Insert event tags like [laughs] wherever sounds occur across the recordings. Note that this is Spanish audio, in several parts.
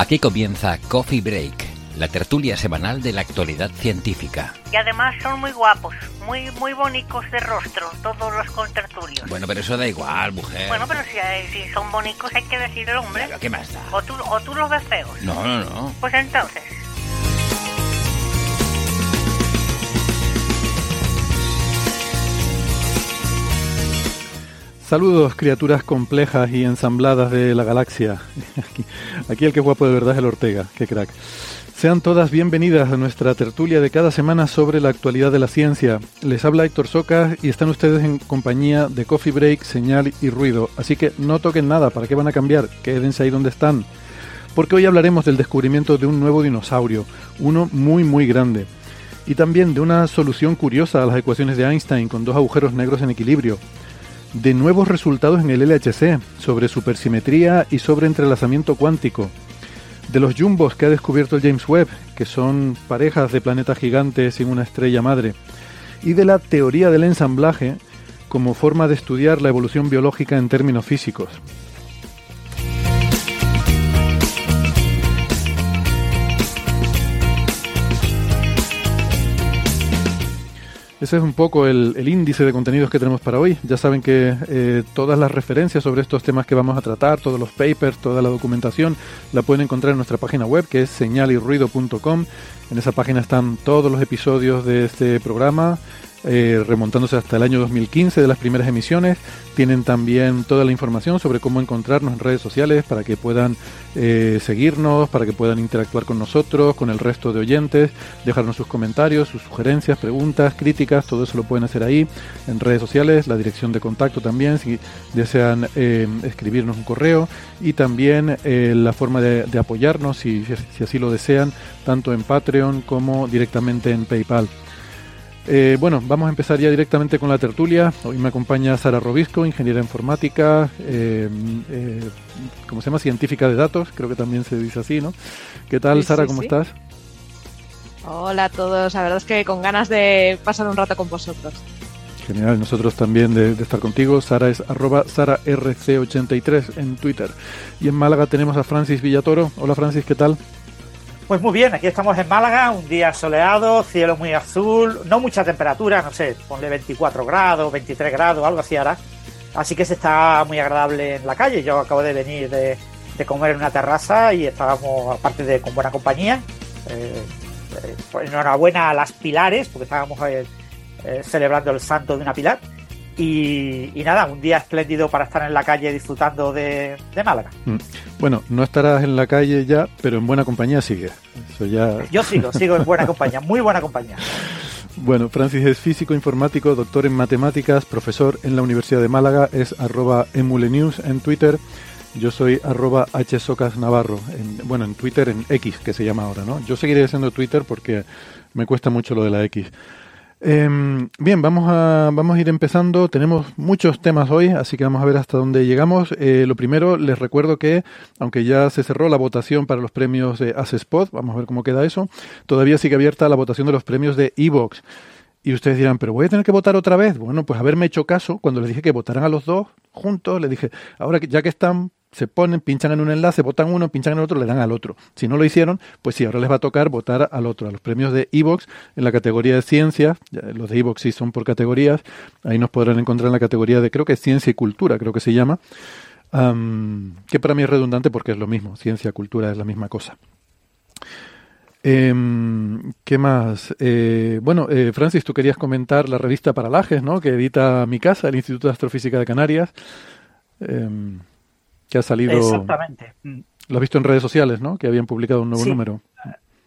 Aquí comienza Coffee Break, la tertulia semanal de la actualidad científica. Y además son muy guapos, muy muy bonitos de rostro, todos los contertulios. Bueno, pero eso da igual, mujer. Bueno, pero si, si son bonitos hay que decir el hombre. Claro, ¿Qué más da? O tú, o tú los ves feos. No, no, no. Pues entonces. Saludos, criaturas complejas y ensambladas de la galaxia. [laughs] Aquí, el que guapo de verdad es el Ortega, qué crack. Sean todas bienvenidas a nuestra tertulia de cada semana sobre la actualidad de la ciencia. Les habla Héctor Socas y están ustedes en compañía de Coffee Break, Señal y Ruido. Así que no toquen nada, ¿para qué van a cambiar? Quédense ahí donde están. Porque hoy hablaremos del descubrimiento de un nuevo dinosaurio, uno muy muy grande. Y también de una solución curiosa a las ecuaciones de Einstein con dos agujeros negros en equilibrio de nuevos resultados en el LHC, sobre supersimetría y sobre entrelazamiento cuántico, de los jumbos que ha descubierto el James Webb, que son parejas de planetas gigantes sin una estrella madre, y de la teoría del ensamblaje como forma de estudiar la evolución biológica en términos físicos. Ese es un poco el, el, índice de contenidos que tenemos para hoy. Ya saben que eh, todas las referencias sobre estos temas que vamos a tratar, todos los papers, toda la documentación, la pueden encontrar en nuestra página web que es señalirruido.com. En esa página están todos los episodios de este programa, eh, remontándose hasta el año 2015 de las primeras emisiones. Tienen también toda la información sobre cómo encontrarnos en redes sociales para que puedan eh, seguirnos, para que puedan interactuar con nosotros, con el resto de oyentes, dejarnos sus comentarios, sus sugerencias, preguntas, críticas, todo eso lo pueden hacer ahí en redes sociales, la dirección de contacto también, si desean eh, escribirnos un correo y también la forma de, apoyarnos, si así lo desean, tanto en Patreon como directamente en PayPal. Eh, bueno, vamos a empezar ya directamente con la tertulia. Hoy me acompaña Sara Robisco, ingeniera informática, eh, eh, ¿cómo se llama? Científica de datos, creo que también se dice así, ¿no? ¿Qué tal, Sí, Sara? sí, ¿Cómo sí. estás? Hola a todos, la verdad es que con ganas de pasar un rato con vosotros. Genial, nosotros también de, de estar contigo. Sara es arroba SaraRC83 en Twitter. Y en Málaga tenemos a Francis Villatoro. Hola Francis, ¿qué tal? Pues muy bien, aquí estamos en Málaga, un día soleado, cielo muy azul, no mucha temperatura, no sé, ponle 24 grados, 23 grados, algo así hará. Así que se está muy agradable en la calle. Yo acabo de venir de, comer en una terraza y estábamos, aparte de con buena compañía, eh, eh, pues enhorabuena a las pilares, porque estábamos eh, celebrando el santo de una pilar. Y, y nada, un día espléndido para estar en la calle disfrutando de, de Málaga. Mm. Bueno, no estarás en la calle ya, pero en buena compañía sigue. Eso ya. Yo sigo, sigo en buena compañía, muy buena compañía. [laughs] Bueno, Francis es físico informático, doctor en matemáticas, profesor en la Universidad de Málaga, es arroba emulenews en Twitter. Yo soy arroba hsocasnavarro, en, bueno, en Twitter, en X, que se llama ahora, ¿no? Yo seguiré siendo Twitter porque me cuesta mucho lo de la X. Eh, bien, vamos a, vamos a ir empezando. Tenemos muchos temas hoy, así que vamos a ver hasta dónde llegamos. Eh, lo primero, les recuerdo que, aunque ya se cerró la votación para los premios de Spot, vamos a ver cómo queda eso, todavía sigue abierta la votación de los premios de Evox. Y ustedes dirán, pero voy a tener que votar otra vez. Bueno, pues haberme hecho caso cuando les dije que votaran a los dos juntos, les dije, ahora que ya que están, se ponen, pinchan en un enlace, votan uno, pinchan en el otro, le dan al otro. Si no lo hicieron, pues sí, ahora les va a tocar votar al otro, a los premios de Evox en la categoría de ciencia. Los de Evox sí son por categorías. Ahí nos podrán encontrar en la categoría de, creo que es ciencia y cultura, creo que se llama. Que para mí es redundante porque es lo mismo, ciencia, cultura es la misma cosa. Eh, ¿Qué más? Eh, bueno, eh, Francis, tú querías comentar la revista Paralajes, ¿no? Que edita mi casa, el Instituto de Astrofísica de Canarias, em, que ha salido. Exactamente. Lo has visto en redes sociales, ¿no? Que habían publicado un nuevo Sí. número.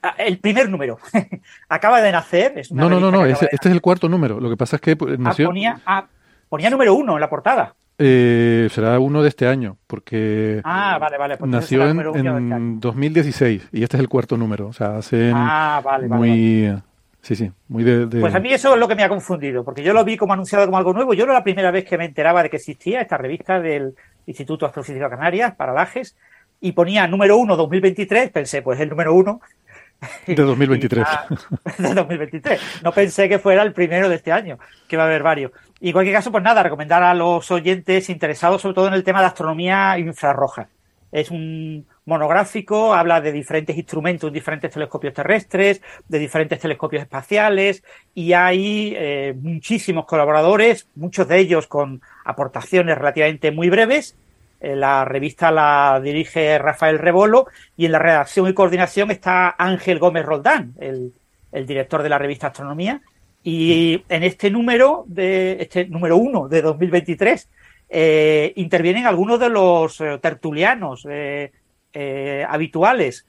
Ah, El primer número. [laughs] acaba de nacer. Es una No, no, no, no. este es el cuarto número. Lo que pasa es que pues. Ah, nació. ponía, ah, ponía número uno en la portada. eh, será uno de este año, porque Ah, vale, vale. pues nació en, este en 2016 y este es el cuarto número. O sea, hacen Ah, vale, vale, vale. muy. Sí, sí, muy de. de- Pues a mí eso es lo que me ha confundido, porque yo lo vi como anunciado como algo nuevo. Yo era la primera vez que me enteraba de que existía esta revista del Instituto Astrofísica Canarias, Paralajes, y ponía número uno 2023. Pensé, pues el número uno [laughs] de 2023. Ah, [laughs] de 2023. No pensé que fuera el primero de este año, que va a haber varios. Y en cualquier caso, pues nada, recomendar a los oyentes interesados sobre todo en el tema de astronomía infrarroja. Es un monográfico, habla de diferentes instrumentos, diferentes telescopios terrestres, de diferentes telescopios espaciales y hay eh, muchísimos colaboradores, muchos de ellos con aportaciones relativamente muy breves. Eh, la revista la dirige Rafael Rebolo y en la redacción y coordinación está Ángel Gómez Roldán, el, el director de la revista Astronomía. Y en este número, de este número uno de 2023, eh, intervienen algunos de los eh, tertulianos eh, eh, habituales.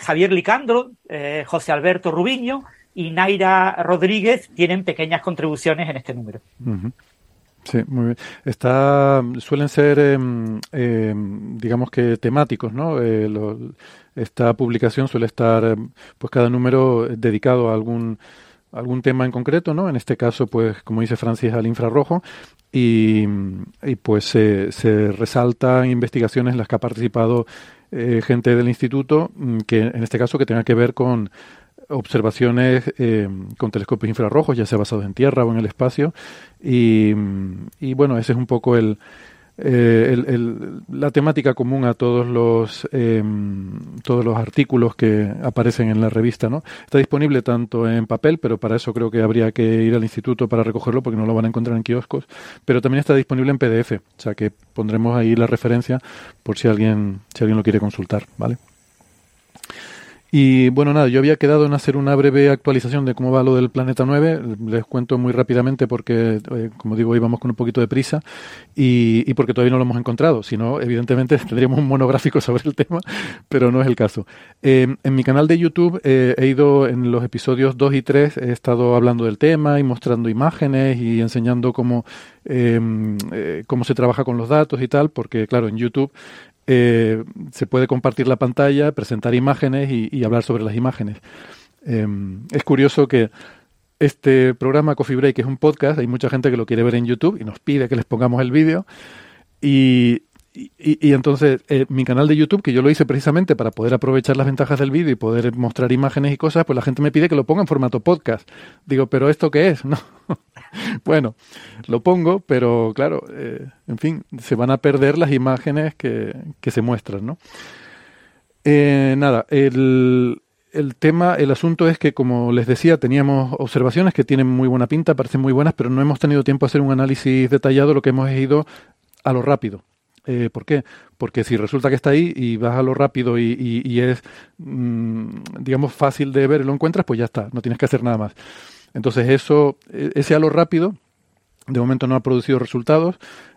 Javier Licandro, José Alberto Rubiño y Naira Rodríguez tienen pequeñas contribuciones en este número. Sí, muy bien. Está, suelen ser, em, em, digamos que temáticos, ¿no? Eh, lo- esta publicación suele estar, em, pues cada número dedicado a algún algún tema en concreto, ¿no? En este caso, pues, como dice Francis, al infrarrojo y, y, pues se, se resalta investigaciones en las que ha participado eh, gente del instituto, mm, que en este caso que tenga que ver con observaciones eh, con telescopios infrarrojos, ya sea basados en tierra o en el espacio. Y, y bueno, ese es un poco el, eh, el- el- la temática común a todos los eh, todos los artículos que aparecen en la revista, ¿no? Está disponible tanto en papel, pero para eso creo que habría que ir al instituto para recogerlo porque no lo van a encontrar en kioscos, pero también está disponible en PDF, o sea que pondremos ahí la referencia por si alguien si alguien lo quiere consultar, ¿vale? Y bueno, nada, yo había quedado en hacer una breve actualización de cómo va lo del Planeta 9. Les cuento muy rápidamente porque, eh, como digo, íbamos con un poquito de prisa y, y porque todavía no lo hemos encontrado. Si no, evidentemente [laughs] tendríamos un monográfico sobre el tema, pero no es el caso. Eh, en mi canal de YouTube eh, he ido en los episodios 2 y 3, he estado hablando del tema y mostrando imágenes y enseñando cómo, eh, cómo se trabaja con los datos y tal, porque claro, en YouTube eh, se puede compartir la pantalla, presentar imágenes y, hablar sobre las imágenes. Eh, es curioso que este programa Coffee Break es un podcast, hay mucha gente que lo quiere ver en YouTube y nos pide que les pongamos el vídeo. Y, y, y entonces eh, mi canal de YouTube, que yo lo hice precisamente para poder aprovechar las ventajas del vídeo y poder mostrar imágenes y cosas, pues la gente me pide que lo ponga en formato podcast. Digo, pero ¿esto qué es? [laughs] No. bueno, lo pongo, pero claro, eh, en fin, se van a perder las imágenes que, que se muestran, ¿no? Eh, nada, el, el tema, el asunto es que, como les decía, teníamos observaciones que tienen muy buena pinta, parecen muy buenas, pero no hemos tenido tiempo a hacer un análisis detallado, lo que hemos ido a lo rápido. Eh, ¿Por qué? Porque si resulta que está ahí y vas a lo rápido y, es, mmm, digamos, fácil de ver y lo encuentras, pues ya está, no tienes que hacer nada más. Entonces, eso, ese a lo rápido, de momento no ha producido resultados.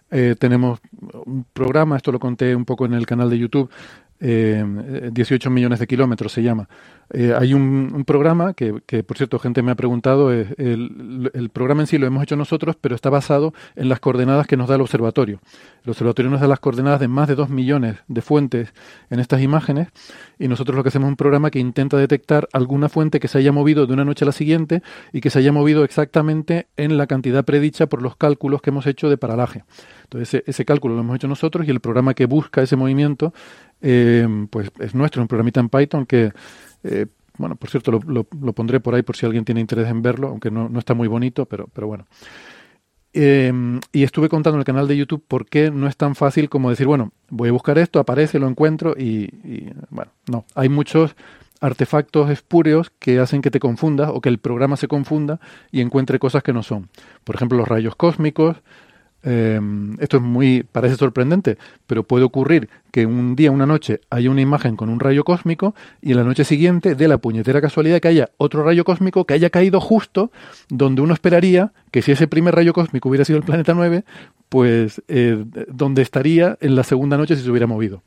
Eh, tenemos un programa, esto lo conté un poco en el canal de YouTube, eh, 18 millones de kilómetros se llama. Eh, hay un, programa que, que, por cierto, gente me ha preguntado, eh, el, programa en sí lo hemos hecho nosotros, pero está basado en las coordenadas que nos da el observatorio. El observatorio nos da las coordenadas de más de 2 millones de fuentes en estas imágenes y nosotros lo que hacemos es un programa que intenta detectar alguna fuente que se haya movido de una noche a la siguiente y que se haya movido exactamente en la cantidad predicha por los cálculos que hemos hecho de paralaje. Entonces, ese cálculo lo hemos hecho nosotros y el programa que busca ese movimiento eh, pues es nuestro, un programita en Python que, eh, bueno, por cierto, lo, pondré por ahí por si alguien tiene interés en verlo, aunque no, no está muy bonito, pero, pero bueno. Eh, y estuve contando en el canal de YouTube por qué no es tan fácil como decir, bueno, voy a buscar esto, aparece, lo encuentro y, y bueno, no, hay muchos artefactos espúreos que hacen que te confundas o que el programa se confunda y encuentre cosas que no son. Por ejemplo, los rayos cósmicos, eh, esto es muy, parece sorprendente, pero puede ocurrir que un día, una noche, haya una imagen con un rayo cósmico y en la noche siguiente de la puñetera casualidad que haya otro rayo cósmico que haya caído justo donde uno esperaría que si ese primer rayo cósmico hubiera sido el planeta 9, pues eh, donde estaría en la segunda noche si se hubiera movido.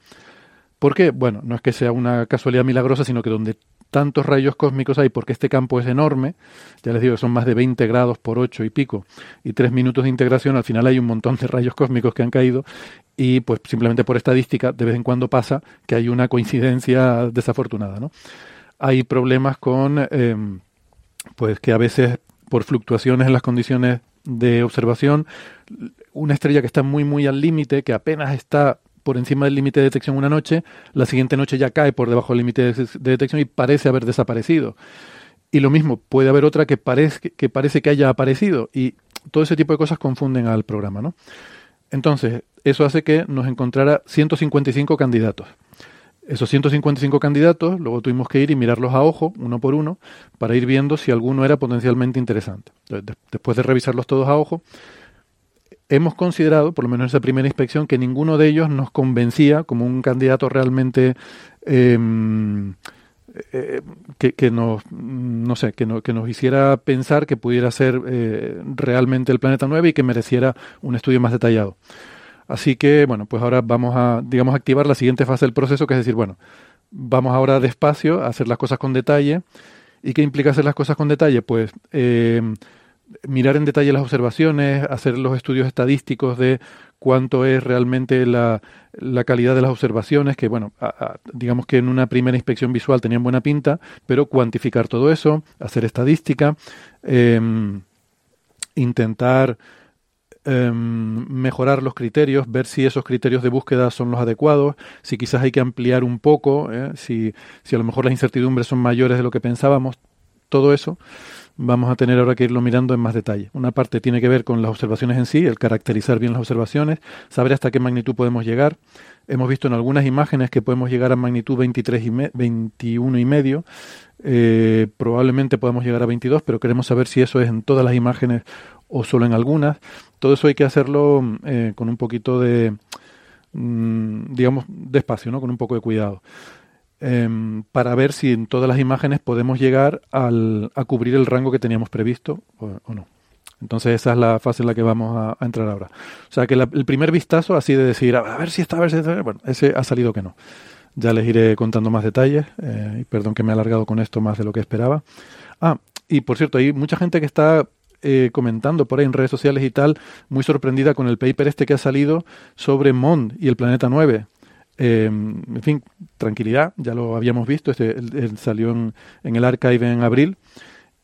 ¿Por qué? Bueno, no es que sea una casualidad milagrosa, sino que donde tantos rayos cósmicos hay, porque este campo es enorme, ya les digo son más de 20 grados por 8 y pico, y 3 minutos de integración, al final hay un montón de rayos cósmicos que han caído, y pues simplemente por estadística, de vez en cuando pasa que hay una coincidencia desafortunada, ¿no? Hay problemas con, eh, pues que a veces por fluctuaciones en las condiciones de observación, una estrella que está muy, muy al límite, que apenas está por encima del límite de detección una noche, la siguiente noche ya cae por debajo del límite de, de detección y parece haber desaparecido. Y lo mismo, puede haber otra que parece que, parece que haya aparecido. Y todo ese tipo de cosas confunden al programa, ¿no? Entonces, eso hace que nos encontrara 155 candidatos. Esos 155 candidatos, luego tuvimos que ir y mirarlos a ojo, uno por uno, para ir viendo si alguno era potencialmente interesante. después de revisarlos todos a ojo, hemos considerado, por lo menos en esa primera inspección, que ninguno de ellos nos convencía como un candidato realmente em, eh, que, nos no sé que, que, nos hiciera pensar que pudiera ser eh, realmente el planeta 9 y que mereciera un estudio más detallado. Así que, bueno, pues ahora vamos a, digamos, activar la siguiente fase del proceso, que es decir, bueno, vamos ahora despacio a hacer las cosas con detalle. ¿Y qué implica hacer las cosas con detalle? Pues eh, mirar en detalle las observaciones, hacer los estudios estadísticos de cuánto es realmente la, la calidad de las observaciones, que bueno, digamos que en una primera inspección visual tenían buena pinta, pero cuantificar todo eso, hacer estadística, em, intentar Em, mejorar los criterios, ver si esos criterios de búsqueda son los adecuados, si quizás hay que ampliar un poco, ¿eh? si, si a lo mejor las incertidumbres son mayores de lo que pensábamos, todo eso vamos a tener ahora que irlo mirando en más detalle. Una parte tiene que ver con las observaciones en sí, el caracterizar bien las observaciones, saber hasta qué magnitud podemos llegar. Hemos visto en algunas imágenes que podemos llegar a magnitud 23 y 21 y medio. Eh, probablemente podamos llegar a 22, pero queremos saber si eso es en todas las imágenes o solo en algunas. Todo eso hay que hacerlo eh, con un poquito de, mm, digamos, despacio, ¿no? Con un poco de cuidado. Em, para ver si en todas las imágenes podemos llegar al, a cubrir el rango que teníamos previsto o, no. Entonces esa es la fase en la que vamos a, entrar ahora. O sea que el primer vistazo así de decir, a ver si está, a ver si está, bueno, ese ha salido que no. Ya les iré contando más detalles. Eh, perdón que me he alargado con esto más de lo que esperaba. Ah, y por cierto, hay mucha gente que está eh, comentando por ahí en redes sociales y tal, muy sorprendida con el paper este que ha salido sobre Mond y el planeta 9. Em, en fin, tranquilidad, ya lo habíamos visto, este salió en, el archive en abril.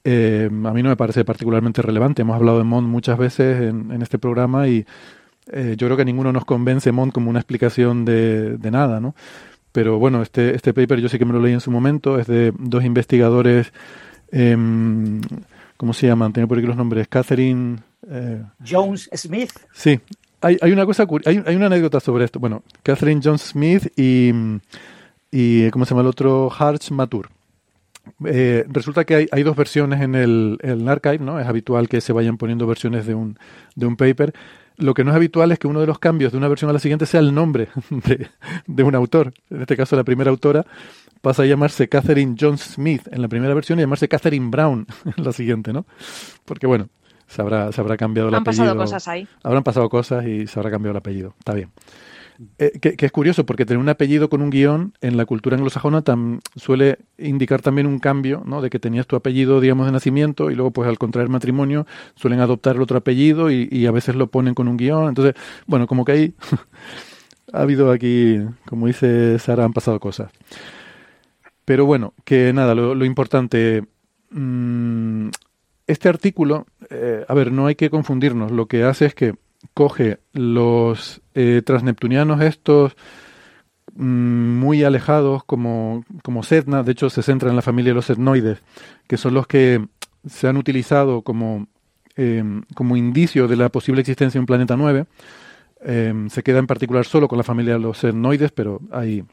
Em, a mí no me parece particularmente relevante, hemos hablado de Mond muchas veces en, este programa y eh, yo creo que ninguno nos convence Mond como una explicación de, de nada, ¿no? Pero bueno, este, este paper yo sí que me lo leí en su momento, es de dos investigadores eh, ¿Cómo se llaman? Tengo por aquí los nombres. Catherine. Eh, Jones Smith. Sí. Hay, hay una cosa, hay, hay, una anécdota sobre esto. Bueno, Catherine Jones Smith y, ¿cómo se llama el otro? Harch Matur. Eh, resulta que hay, dos versiones en el, el, archive, ¿no? Es habitual que se vayan poniendo versiones de un, de un paper. Lo que no es habitual es que uno de los cambios de una versión a la siguiente sea el nombre [laughs] de, de un autor. En este caso, la primera autora pasa a llamarse Catherine John Smith en la primera versión y llamarse Catherine Brown [laughs] en la siguiente, ¿no? Porque bueno, se habrá, se habrá cambiado el apellido. Han pasado cosas ahí. Habrán pasado cosas y se habrá cambiado el apellido. Está bien. Eh, que, es curioso porque tener un apellido con un guion en la cultura anglosajona suele indicar también un cambio, ¿no? De que tenías tu apellido, digamos, de nacimiento y luego, pues, al contraer matrimonio, suelen adoptar el otro apellido y, y a veces lo ponen con un guion. Entonces, bueno, como que ahí [laughs] ha habido aquí, como dice Sara, han pasado cosas. Pero bueno, que nada, lo, importante. Mm, este artículo, eh, a ver, no hay que confundirnos. Lo que hace es que coge los eh, transneptunianos estos mm, muy alejados como, como Sedna, de hecho se centra en la familia de los etnoides, que son los que se han utilizado como, em, como indicio de la posible existencia de un planeta 9. Em, se queda en particular solo con la familia de los etnoides, pero hay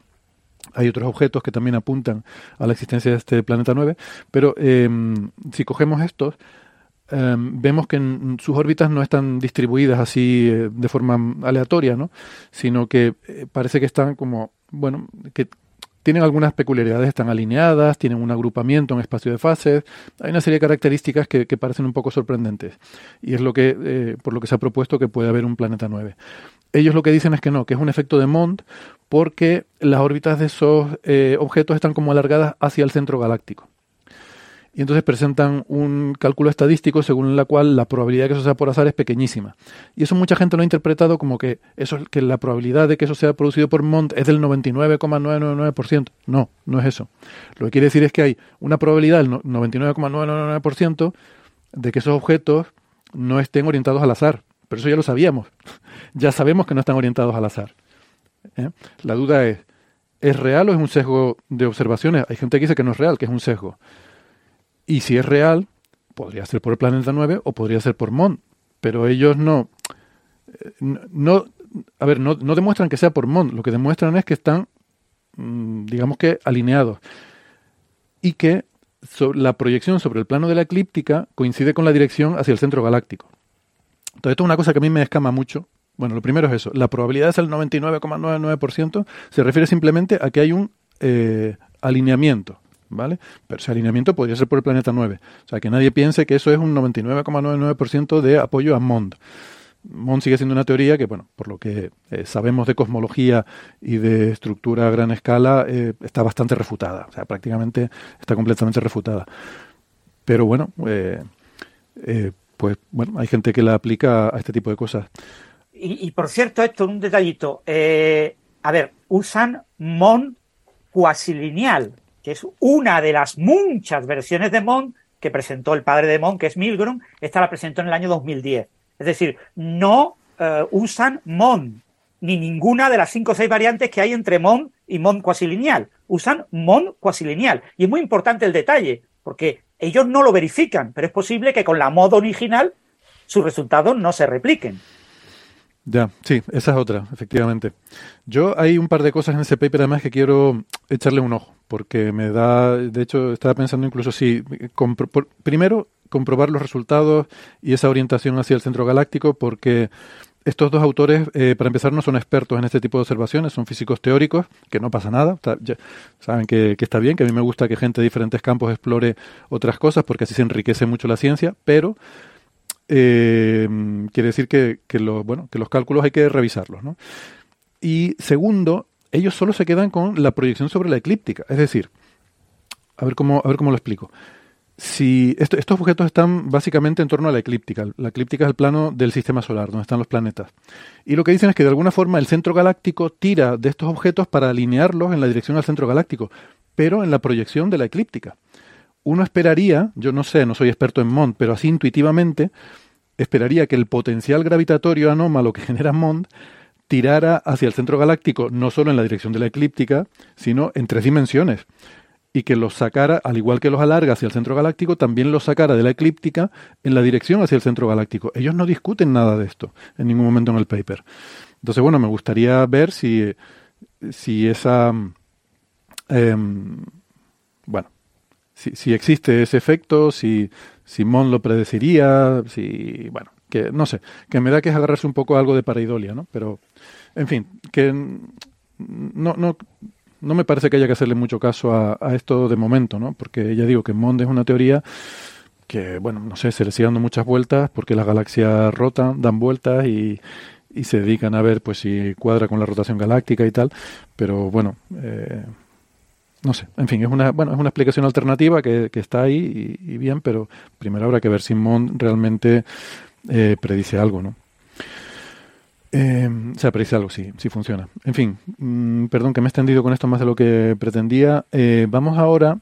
hay otros objetos que también apuntan a la existencia de este planeta 9, pero em, si cogemos estos, em, vemos que sus órbitas no están distribuidas así eh, de forma aleatoria, ¿no? sino que eh, parece que están como, bueno, que tienen algunas peculiaridades, están alineadas, tienen un agrupamiento en espacio de fases, hay una serie de características que, parecen un poco sorprendentes, y es lo que, eh, por lo que se ha propuesto que puede haber un planeta 9 ellos lo que dicen es que no, que es un efecto de Mond porque las órbitas de esos eh, objetos están como alargadas hacia el centro galáctico. Y entonces presentan un cálculo estadístico según la cual la probabilidad de que eso sea por azar es pequeñísima. Y eso mucha gente lo ha interpretado como que eso que la probabilidad de que eso sea producido por Mond es del 99,999%. No, no es eso. Lo que quiere decir es que hay una probabilidad del 99,999% de que esos objetos no estén orientados al azar. Pero eso ya lo sabíamos [laughs] ya sabemos que no están orientados al azar. ¿Eh? La duda es, ¿es real o es un sesgo de observaciones? Hay gente que dice que no es real, que es un sesgo. Y si es real, podría ser por el planeta 9 o podría ser por MON, pero ellos no, no, a ver, no, no demuestran que sea por MOND, lo que demuestran es que están, mm, digamos que, alineados y que la proyección sobre el plano de la eclíptica coincide con la dirección hacia el centro galáctico. Entonces, esto es una cosa que a mí me escama mucho. Bueno, lo primero es eso. La probabilidad es el 99,99%. Se refiere simplemente a que hay un eh, alineamiento. ¿Vale? Pero ese alineamiento podría ser por el planeta 9. O sea, que nadie piense que eso es un 99,99% de apoyo a MOND. MOND sigue siendo una teoría que, bueno, por lo que eh, sabemos de cosmología y de estructura a gran escala, eh, está bastante refutada. O sea, prácticamente está completamente refutada. Pero bueno, eh, pues bueno, hay gente que la aplica a este tipo de cosas. Y, por cierto, esto, un detallito. a ver, usan MON cuasilineal, que es una de las muchas versiones de MON que presentó el padre de MON, que es Milgrom. Esta la presentó en el año 2010. Es decir, no eh, usan MON, ni ninguna de las cinco o seis variantes que hay entre MON y MON cuasilineal. Usan MON cuasilineal. Y es muy importante el detalle, porque ellos no lo verifican, pero es posible que con la MOD original sus resultados no se repliquen. Ya, sí, esa es otra, efectivamente. Yo hay un par de cosas en ese paper además que quiero echarle un ojo, porque me da, de hecho, estaba pensando incluso si, primero, comprobar los resultados y esa orientación hacia el centro galáctico porque estos dos autores, eh, para empezar, no son expertos en este tipo de observaciones, son físicos teóricos, que no pasa nada, saben que, está bien, que a mí me gusta que gente de diferentes campos explore otras cosas porque así se enriquece mucho la ciencia, pero eh, quiere decir que los cálculos hay que revisarlos. ¿no? Y segundo, ellos solo se quedan con la proyección sobre la eclíptica, es decir, a ver cómo, a ver cómo lo explico si estos objetos están básicamente en torno a la eclíptica. La eclíptica es el plano del sistema solar, donde están los planetas. Y lo que dicen es que de alguna forma el centro galáctico tira de estos objetos para alinearlos en la dirección al centro galáctico, pero en la proyección de la eclíptica. Uno esperaría, yo no sé, no soy experto en MOND, pero así intuitivamente, esperaría que el potencial gravitatorio anómalo que [laughs] genera MOND tirara hacia el centro galáctico, no solo en la dirección de la eclíptica, sino en tres dimensiones y que los sacara, al igual que los alarga hacia el centro galáctico, también los sacara de la eclíptica en la dirección hacia el centro galáctico. Ellos no discuten nada de esto en ningún momento en el paper. Entonces, bueno, me gustaría ver si, si esa... Em, bueno, si, si, existe ese efecto, si Simón lo predeciría, si... Bueno, que no sé, que me da que es agarrarse un poco algo de paraidolia, ¿no? Pero, en fin, que no, no, no me parece que haya que hacerle mucho caso a, esto de momento, ¿no? Porque ya digo que Mond es una teoría que, bueno, no sé, se le sigue dando muchas vueltas porque las galaxias rotan, dan vueltas y, se dedican a ver pues si cuadra con la rotación galáctica y tal, pero bueno, eh, no sé, en fin, es una, bueno, es una explicación alternativa que, está ahí y, bien, pero primero habrá que ver si Mond realmente eh, predice algo, ¿no? Eh, o sea, pero algo, sí, sí funciona. En fin, mm, perdón que me he extendido con esto más de lo que pretendía. Eh, vamos ahora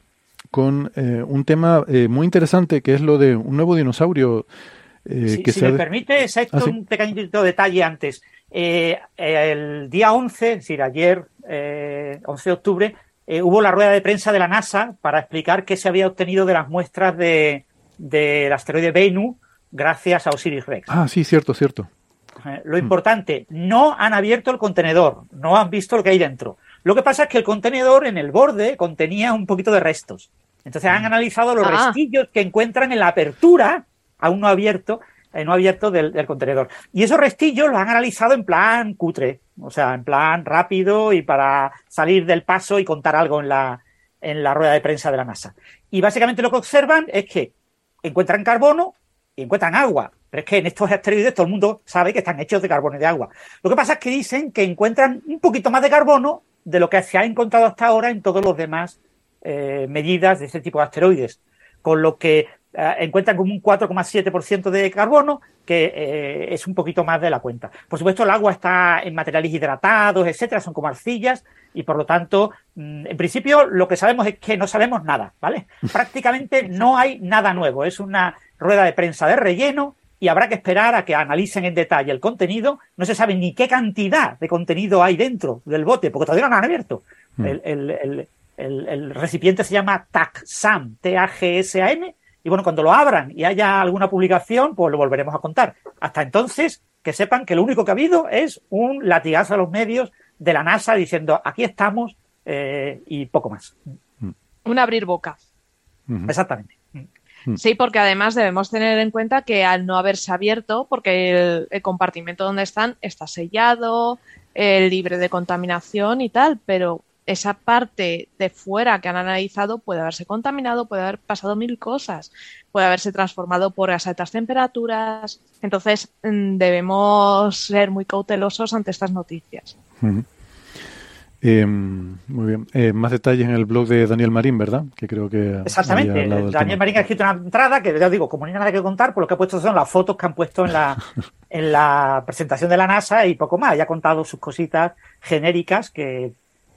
con eh, un tema eh, muy interesante que es lo de un nuevo dinosaurio. que si me permite, ah, un pequeñito detalle antes. el día 11, es decir, ayer, 11 de octubre, hubo la rueda de prensa de la NASA para explicar qué se había obtenido de las muestras de, del asteroide Bennu gracias a Osiris Rex. Ah, sí, cierto, cierto. Eh, lo importante, no han abierto el contenedor, no han visto lo que hay dentro. Lo que pasa es que el contenedor en el borde contenía un poquito de restos. Entonces han mm. analizado los ah. restillos que encuentran en la apertura, aún no abierto, eh, no abierto del, contenedor. Y esos restillos los han analizado en plan cutre, o sea, en plan rápido y para salir del paso y contar algo en la, en la rueda de prensa de la NASA. Y básicamente lo que observan es que encuentran carbono y encuentran agua, pero es que en estos asteroides todo el mundo sabe que están hechos de carbono y de agua. Lo que pasa es que dicen que encuentran un poquito más de carbono de lo que se ha encontrado hasta ahora en todos los demás eh, medidas de este tipo de asteroides. Con lo que encuentran como un 4,7% de carbono, que eh, es un poquito más de la cuenta. Por supuesto, el agua está en materiales hidratados, etcétera, son como arcillas, y por lo tanto, mm, en principio, lo que sabemos es que no sabemos nada, ¿vale? [laughs] Prácticamente no hay nada nuevo. Es una rueda de prensa de relleno y habrá que esperar a que analicen en detalle el contenido. No se sabe ni qué cantidad de contenido hay dentro del bote, porque todavía no lo han abierto. Mm. El, recipiente se llama TAGSAM, T-A-G-S-A-M, y bueno, cuando lo abran y haya alguna publicación, pues lo volveremos a contar. Hasta entonces, que sepan que lo único que ha habido es un latigazo a los medios de la NASA diciendo aquí estamos eh, y poco más. Un abrir boca. Exactamente. Sí, porque además debemos tener en cuenta que al no haberse abierto, porque el, compartimento donde están está sellado, eh, libre de contaminación y tal, pero esa parte de fuera que han analizado puede haberse contaminado, puede haber pasado mil cosas, puede haberse transformado por las altas temperaturas. Entonces mm, debemos ser muy cautelosos ante estas noticias. Eh, muy bien. Eh, más detalles en el blog de Daniel Marín, ¿verdad? Que creo que. Exactamente. Daniel Marín ha escrito una entrada que, ya digo, como no hay nada que contar, por lo que ha puesto son las fotos que han puesto en la, [laughs] en la presentación de la NASA y poco más. Ya ha contado sus cositas genéricas que.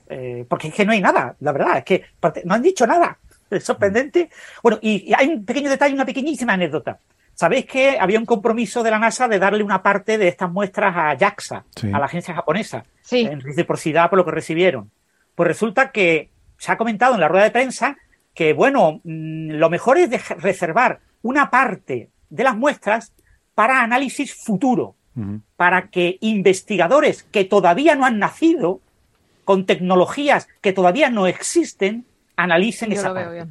Eh, porque es que no hay nada, la verdad, es que no han dicho nada. [laughs] Es sorprendente. Bueno, y, y hay un pequeño detalle, una pequeñísima anécdota. Sabéis que había un compromiso de la NASA de darle una parte de estas muestras a JAXA, a la agencia japonesa, en reciprocidad por lo que recibieron. Pues resulta que se ha comentado en la rueda de prensa que, bueno, mm, lo mejor es reservar una parte de las muestras para análisis futuro, para que investigadores que todavía no han nacido, con tecnologías que todavía no existen, analicen esa parte.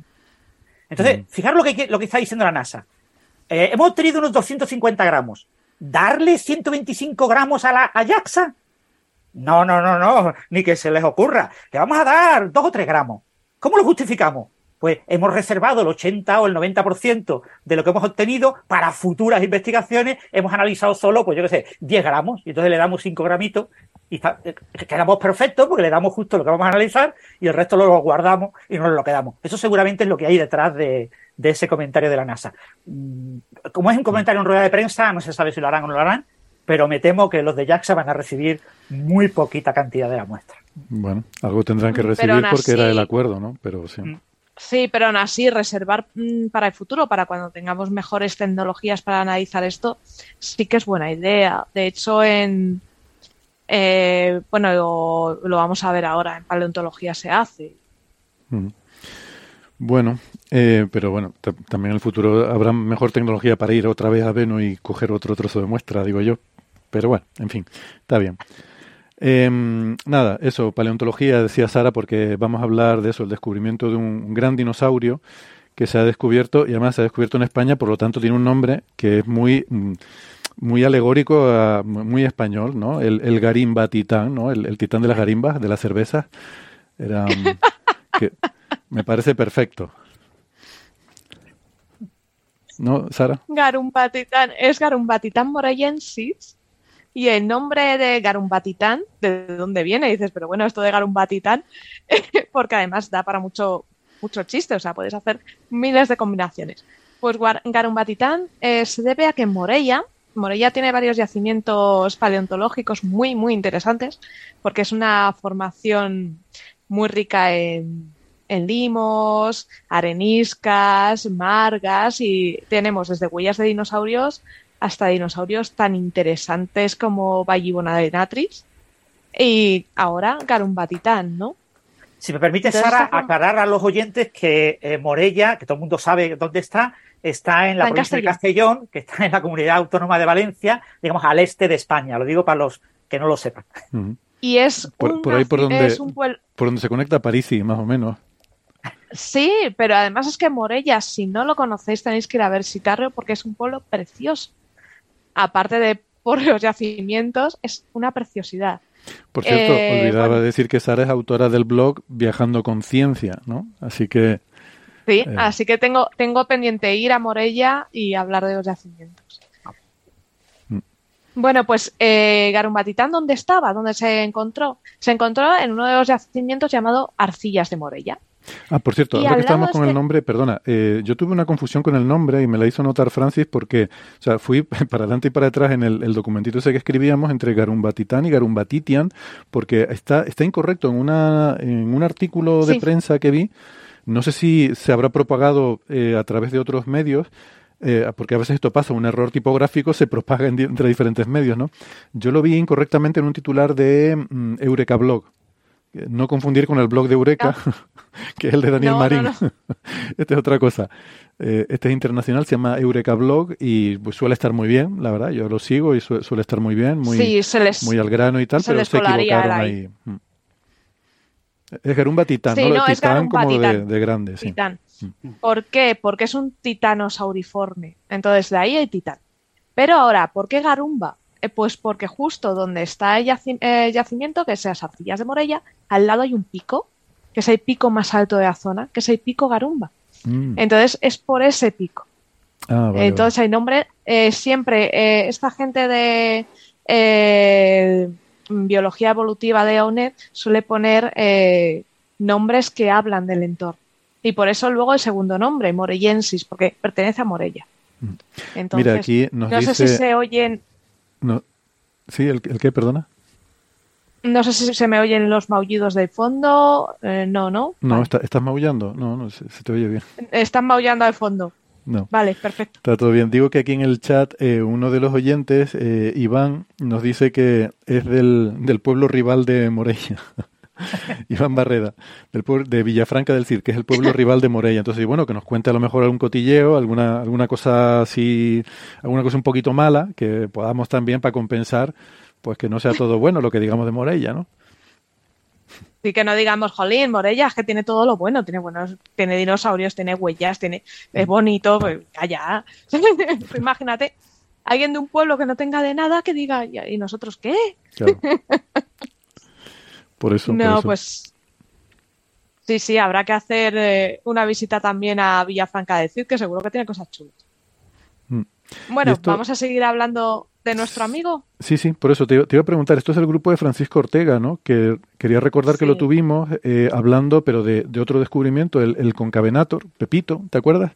Entonces, fijaros lo que, lo que está diciendo la NASA. Eh, hemos obtenido unos 250 gramos. ¿Darle 125 gramos a la Ajaxa? No, no, no, no, ni que se les ocurra. Le vamos a dar 2 o 3 gramos. ¿Cómo lo justificamos? Pues hemos reservado el 80 o el 90% de lo que hemos obtenido para futuras investigaciones. Hemos analizado solo, pues yo qué sé, 10 gramos. Y entonces le damos 5 gramitos y eh, quedamos perfectos porque le damos justo lo que vamos a analizar y el resto lo guardamos y nos lo quedamos. Eso seguramente es lo que hay detrás de, de ese comentario de la NASA. Mm, como es un comentario en rueda de prensa, no se sabe si lo harán o no lo harán, pero me temo que los de JAXA van a recibir muy poquita cantidad de la muestra. Bueno, algo tendrán que recibir porque era el acuerdo, ¿no? Pero sí. Mm. Sí, pero aún así, reservar mm, para el futuro, para cuando tengamos mejores tecnologías para analizar esto, sí que es buena idea. De hecho, en. Eh, bueno, lo, vamos a ver ahora, en paleontología se hace. Bueno, eh, pero bueno, también en el futuro habrá mejor tecnología para ir otra vez a Venus y coger otro trozo de muestra, digo yo. Pero bueno, en fin, está bien. Em, nada, eso, paleontología, decía Sara, porque vamos a hablar de eso, el descubrimiento de un gran dinosaurio que se ha descubierto y además se ha descubierto en España, por lo tanto tiene un nombre que es muy mm, muy alegórico, muy español, ¿no? El, el garimba titán, ¿no? El, titán de las garimbas, de la cerveza. Era, mm, [laughs] que, me parece perfecto. ¿No, Sara? Garumbatitán es Garumbatitán morayensis y el nombre de Garumbatitán, ¿de dónde viene? dices, pero bueno, esto de Garumbatitán, [laughs] porque además da para mucho, mucho chiste, o sea, puedes hacer miles de combinaciones. Pues Garumbatitán eh, se debe a que Morella, Morella tiene varios yacimientos paleontológicos muy, muy interesantes, porque es una formación muy rica en en limos, areniscas, margas y tenemos desde huellas de dinosaurios hasta dinosaurios tan interesantes como Natris y ahora Garumbatitán, ¿no? Si me permite, Sara, aclarar a los oyentes que eh, Morella, que todo el mundo sabe dónde está, está en la provincia de Castellón, que está en la comunidad autónoma de Valencia, digamos al este de España. Lo digo para los que no lo sepan. Y es por, ahí por donde, por donde se conecta París, más o menos. Sí, pero además es que Morella, si no lo conocéis, tenéis que ir a ver visitarlo porque es un pueblo precioso. Aparte de por los yacimientos, es una preciosidad. Por cierto, eh, olvidaba decir que Sara es autora del blog Viajando con Ciencia, ¿no? Así que. Sí, eh, así que tengo, tengo pendiente ir a Morella y hablar de los yacimientos. Mm. Bueno, pues eh, Garumbatitán, ¿dónde estaba? ¿Dónde se encontró? Se encontró en uno de los yacimientos llamado Arcillas de Morella. Ah, por cierto, ahora que estamos con el nombre, perdona, eh, yo tuve una confusión con el nombre y me la hizo notar Francis porque, o sea, fui [laughs] para adelante y para atrás en el, documentito ese que escribíamos entre Garumbatitán y Garumbatitian, porque está, está incorrecto en, una, en un artículo de prensa que vi. No sé si se habrá propagado eh, a través de otros medios, eh, porque a veces esto pasa, un error tipográfico se propaga entre diferentes medios, ¿no? Yo lo vi incorrectamente en un titular de mm, Eureka Blog, No confundir con el blog de Eureka, [laughs] que es el de Daniel No, Marín. no. [laughs] este es otra cosa. Eh, este es internacional, se llama Eureka Blog y pues, suele estar muy bien, la verdad. Yo lo sigo y su- suele estar muy bien, muy, sí, se les... muy al grano y tal, se pero les se equivocaron el ahí. Es Garumba Titán, Sí, ¿no? No, es Titán como de, Titán. de grande, sí. titán. Mm. ¿Por qué? Porque es un titanosauriforme. Entonces, de ahí hay titán. Pero ahora, ¿por qué Garumba? Eh, pues porque justo donde está el eh, yacimiento, que es las arcillas de Morella, al lado hay un pico, que es el pico más alto de la zona, que es el pico Garumba. Mm. Entonces, es por ese pico. Ah, vale, Entonces, hay nombre. eh, siempre, eh, esta gente de biología evolutiva de ONED suele poner eh, nombres que hablan del entorno. Y por eso luego el segundo nombre, Morellensis, porque pertenece a Morella. vale. Entonces, Mira, aquí nos no dice... sé si se oyen, no- Sí, ¿el, el qué, perdona? no sé si se me oyen los maullidos del fondo. eh, no, no. No, Vale. está- ¿estás maullando? No, no, se, se te oye bien. Están maullando al fondo. No. Vale, perfecto. Está todo bien. Digo que aquí en el chat eh, uno de los oyentes, eh, Iván, nos dice que es del, del pueblo rival de Morella. [laughs] Iván Barreda, del pueblo de Villafranca del Cir, que es el pueblo [laughs] rival de Morella. Entonces, bueno, que nos cuente a lo mejor algún cotilleo, alguna, alguna cosa así, alguna cosa un poquito mala, que podamos también para compensar, pues que no sea todo bueno lo que digamos de Morella, ¿no? Y que no digamos, jolín, Morella, es que tiene todo lo bueno, tiene buenos, tiene dinosaurios, tiene huellas, tiene, es bonito, pues calla. [laughs] Imagínate, alguien de un pueblo que no tenga de nada que diga, "¿Y- ¿y nosotros qué? Claro. [laughs] Por eso, por no, eso. pues sí, sí, habrá que hacer eh, una visita también a Villafranca de Cid, que seguro que tiene cosas chulas. Mm. Bueno, esto- vamos a seguir hablando de nuestro amigo. Sí, sí, por eso te, iba- te iba a preguntar, esto es el grupo de Francisco Ortega, ¿no? Que quería recordar que lo tuvimos eh, hablando, pero de, de otro descubrimiento, el, el concavenator, Pepito, ¿te acuerdas?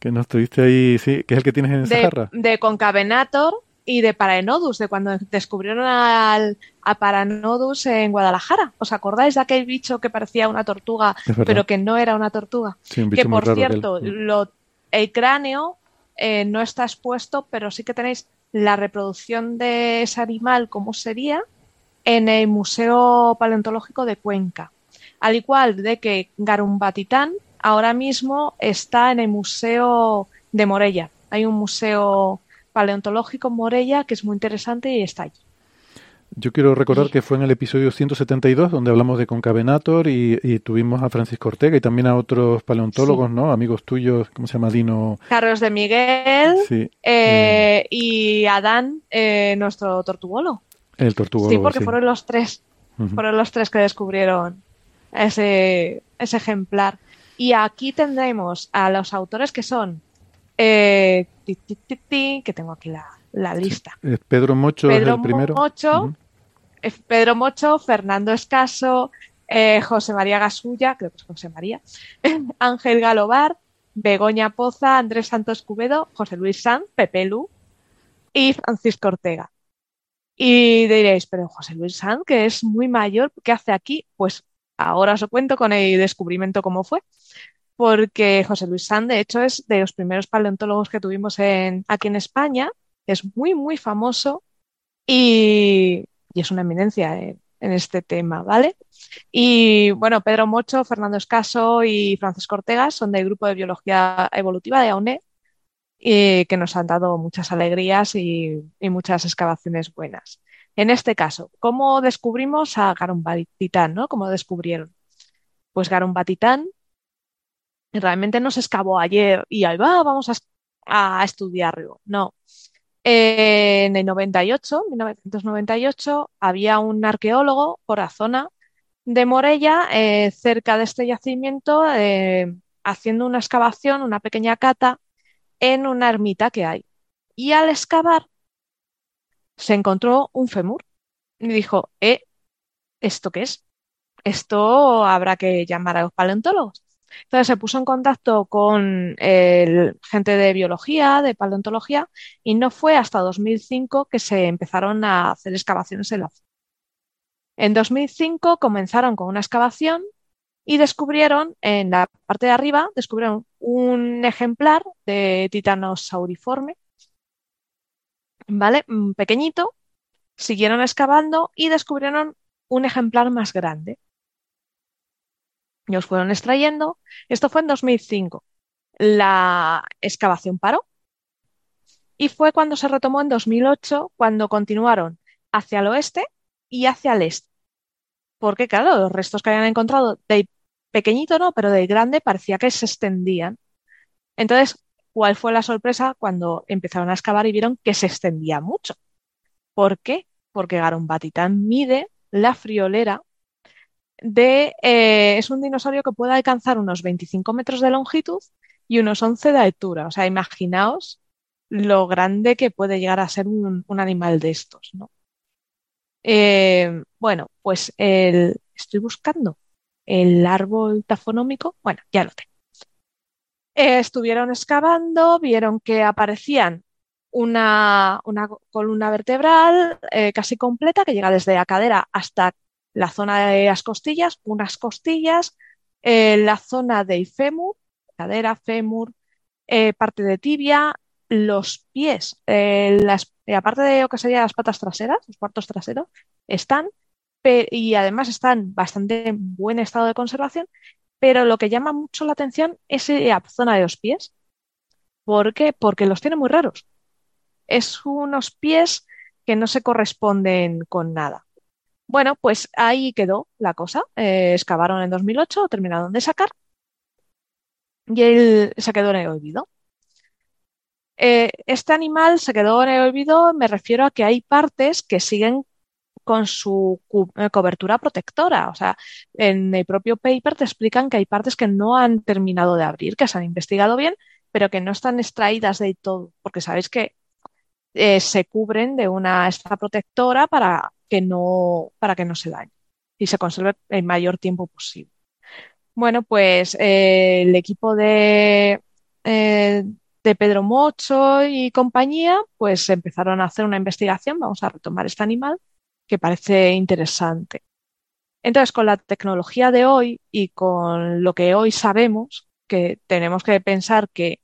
Que nos tuviste ahí, sí, que es el que tienes en de, Saharra. de Concavenator y de Paraenodus, de cuando descubrieron al, a Paraenodus en Guadalajara. ¿Os acordáis de aquel bicho que parecía una tortuga, pero que no era una tortuga? Sí, un bicho Que por cierto, Mm. lo, el cráneo eh, no está expuesto, pero sí que tenéis la reproducción de ese animal, cómo sería, en el Museo Paleontológico de Cuenca. Al igual de que Garumbatitán ahora mismo está en el Museo de Morella. Hay un museo paleontológico en Morella que es muy interesante y está allí. Yo quiero recordar que fue en el episodio 172 donde hablamos de Concavenator y, y tuvimos a Francisco Ortega y también a otros paleontólogos, ¿no? Amigos tuyos, ¿cómo se llama? Dino. Carlos de Miguel Sí, eh, y Adán, eh, nuestro tortugolo. el tortugo. Sí, porque fueron los tres, fueron los tres que descubrieron ese, ese ejemplar. Y aquí tendremos a los autores que son, eh, ti, ti, ti, ti, que tengo aquí la, la lista. Pedro Mocho es el primero. Mocho, Pedro Mocho, Fernando Escaso, eh, José María Gasulla, creo que es José María, [laughs] Ángel Galobar, Begoña Poza, Andrés Santos Cubedo, José Luis Sanz, Pepe Lu y Francisco Ortega. Y diréis, pero José Luis Sanz, que es muy mayor, ¿qué hace aquí? Pues ahora os lo cuento con el descubrimiento cómo fue. Porque José Luis Sanz, de hecho, es de los primeros paleontólogos que tuvimos aquí en España. Es muy, muy famoso y, y es una eminencia en, este tema, ¿vale? Y bueno, Pedro Mocho, Fernando Escaso y Francisco Ortega son del grupo de biología evolutiva de AUNE y que nos han dado muchas alegrías y, y muchas excavaciones buenas. En este caso, ¿cómo descubrimos a Garumbatitán, no? ¿Cómo descubrieron? Pues Garumbatitán realmente no se excavó ayer y ahí va, vamos a, a estudiarlo. No. Eh, en el 98, 1998, había un arqueólogo por la zona de Morella, eh, cerca de este yacimiento, eh, haciendo una excavación, una pequeña cata en una ermita que hay. Y al excavar se encontró un fémur y dijo, ¿esto qué es? Esto habrá que llamar a los paleontólogos. Entonces se puso en contacto con el, gente de biología, de paleontología, y no fue hasta 2005 que se empezaron a hacer excavaciones en la zona. En 2005 comenzaron con una excavación y descubrieron en la parte de arriba, descubrieron un ejemplar de titanosauriforme, ¿vale? Pequeñito, siguieron excavando y descubrieron un ejemplar más grande. Los fueron extrayendo. Esto fue en 2005. La excavación paró y fue cuando se retomó en 2008, cuando continuaron hacia el oeste y hacia el este. Porque, claro, los restos que habían encontrado de pequeñito no, pero de grande parecía que se extendían. Entonces, ¿cuál fue la sorpresa cuando empezaron a excavar y vieron que se extendía mucho? ¿Por qué? Porque Batitán mide la friolera de... Eh, es un dinosaurio que puede alcanzar unos 25 metros de longitud y unos 11 de altura. O sea, imaginaos lo grande que puede llegar a ser un, animal de estos, ¿no? Eh, bueno, pues el, estoy buscando el árbol tafonómico. Bueno, ya lo tengo. Eh, estuvieron excavando, vieron que aparecían una, columna vertebral casi completa que llega desde la cadera hasta la zona de las costillas, unas costillas, la zona del fémur, cadera, fémur, parte de tibia, los pies, eh, las, eh, aparte de lo que serían las patas traseras, los cuartos traseros, están y además están bastante en buen estado de conservación, pero lo que llama mucho la atención es la zona de los pies. ¿Por qué? Porque los tiene muy raros. Es unos pies que no se corresponden con nada. Bueno, pues ahí quedó la cosa. Eh, excavaron en 2008, terminaron de sacar y él se quedó en el olvido. Eh, este animal se quedó en el olvido, me refiero a que hay partes que siguen con su eh, cobertura protectora. O sea, en el propio paper te explican que hay partes que no han terminado de abrir, que se han investigado bien, pero que no están extraídas de todo, porque sabéis que se cubren de una esta protectora para que no, para que no se dañe y se conserve el mayor tiempo posible. Bueno, pues el equipo de, de Pedro Mocho y compañía, pues empezaron a hacer una investigación, vamos a retomar este animal, que parece interesante. Entonces, con la tecnología de hoy y con lo que hoy sabemos, que tenemos que pensar que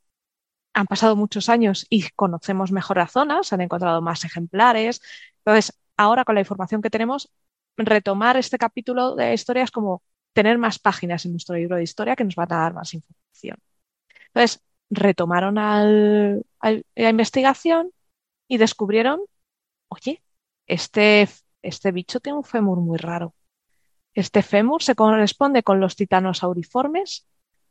han pasado muchos años y conocemos mejor la zona, se han encontrado más ejemplares. Entonces, ahora con la información que tenemos, retomar este capítulo de historia es como tener más páginas en nuestro libro de historia que nos van a dar más información. Entonces, retomaron al, la investigación y descubrieron, oye, este, este bicho tiene un fémur muy raro. Este fémur se corresponde con los titanosauriformes,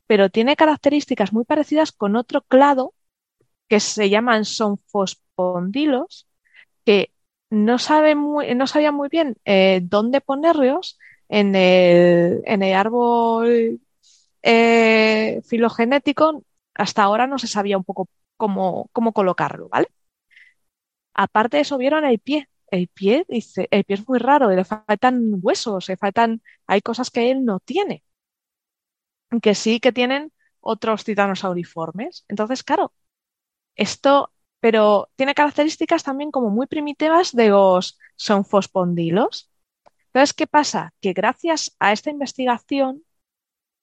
pero tiene características muy parecidas con otro clado que se llaman sonfospondilos, que no, sabía muy bien eh, dónde ponerlos en el, en el árbol eh, filogenético, hasta ahora no se sabía un poco cómo, cómo colocarlo, ¿vale? Aparte de eso, vieron el pie. El pie, dice, el pie es muy raro, le faltan huesos, le faltan, hay cosas que él no tiene, que sí que tienen otros titanosauriformes. Entonces, claro, esto, pero tiene características también como muy primitivas de los sonfospondilos. Entonces, ¿qué pasa? Que gracias a esta investigación,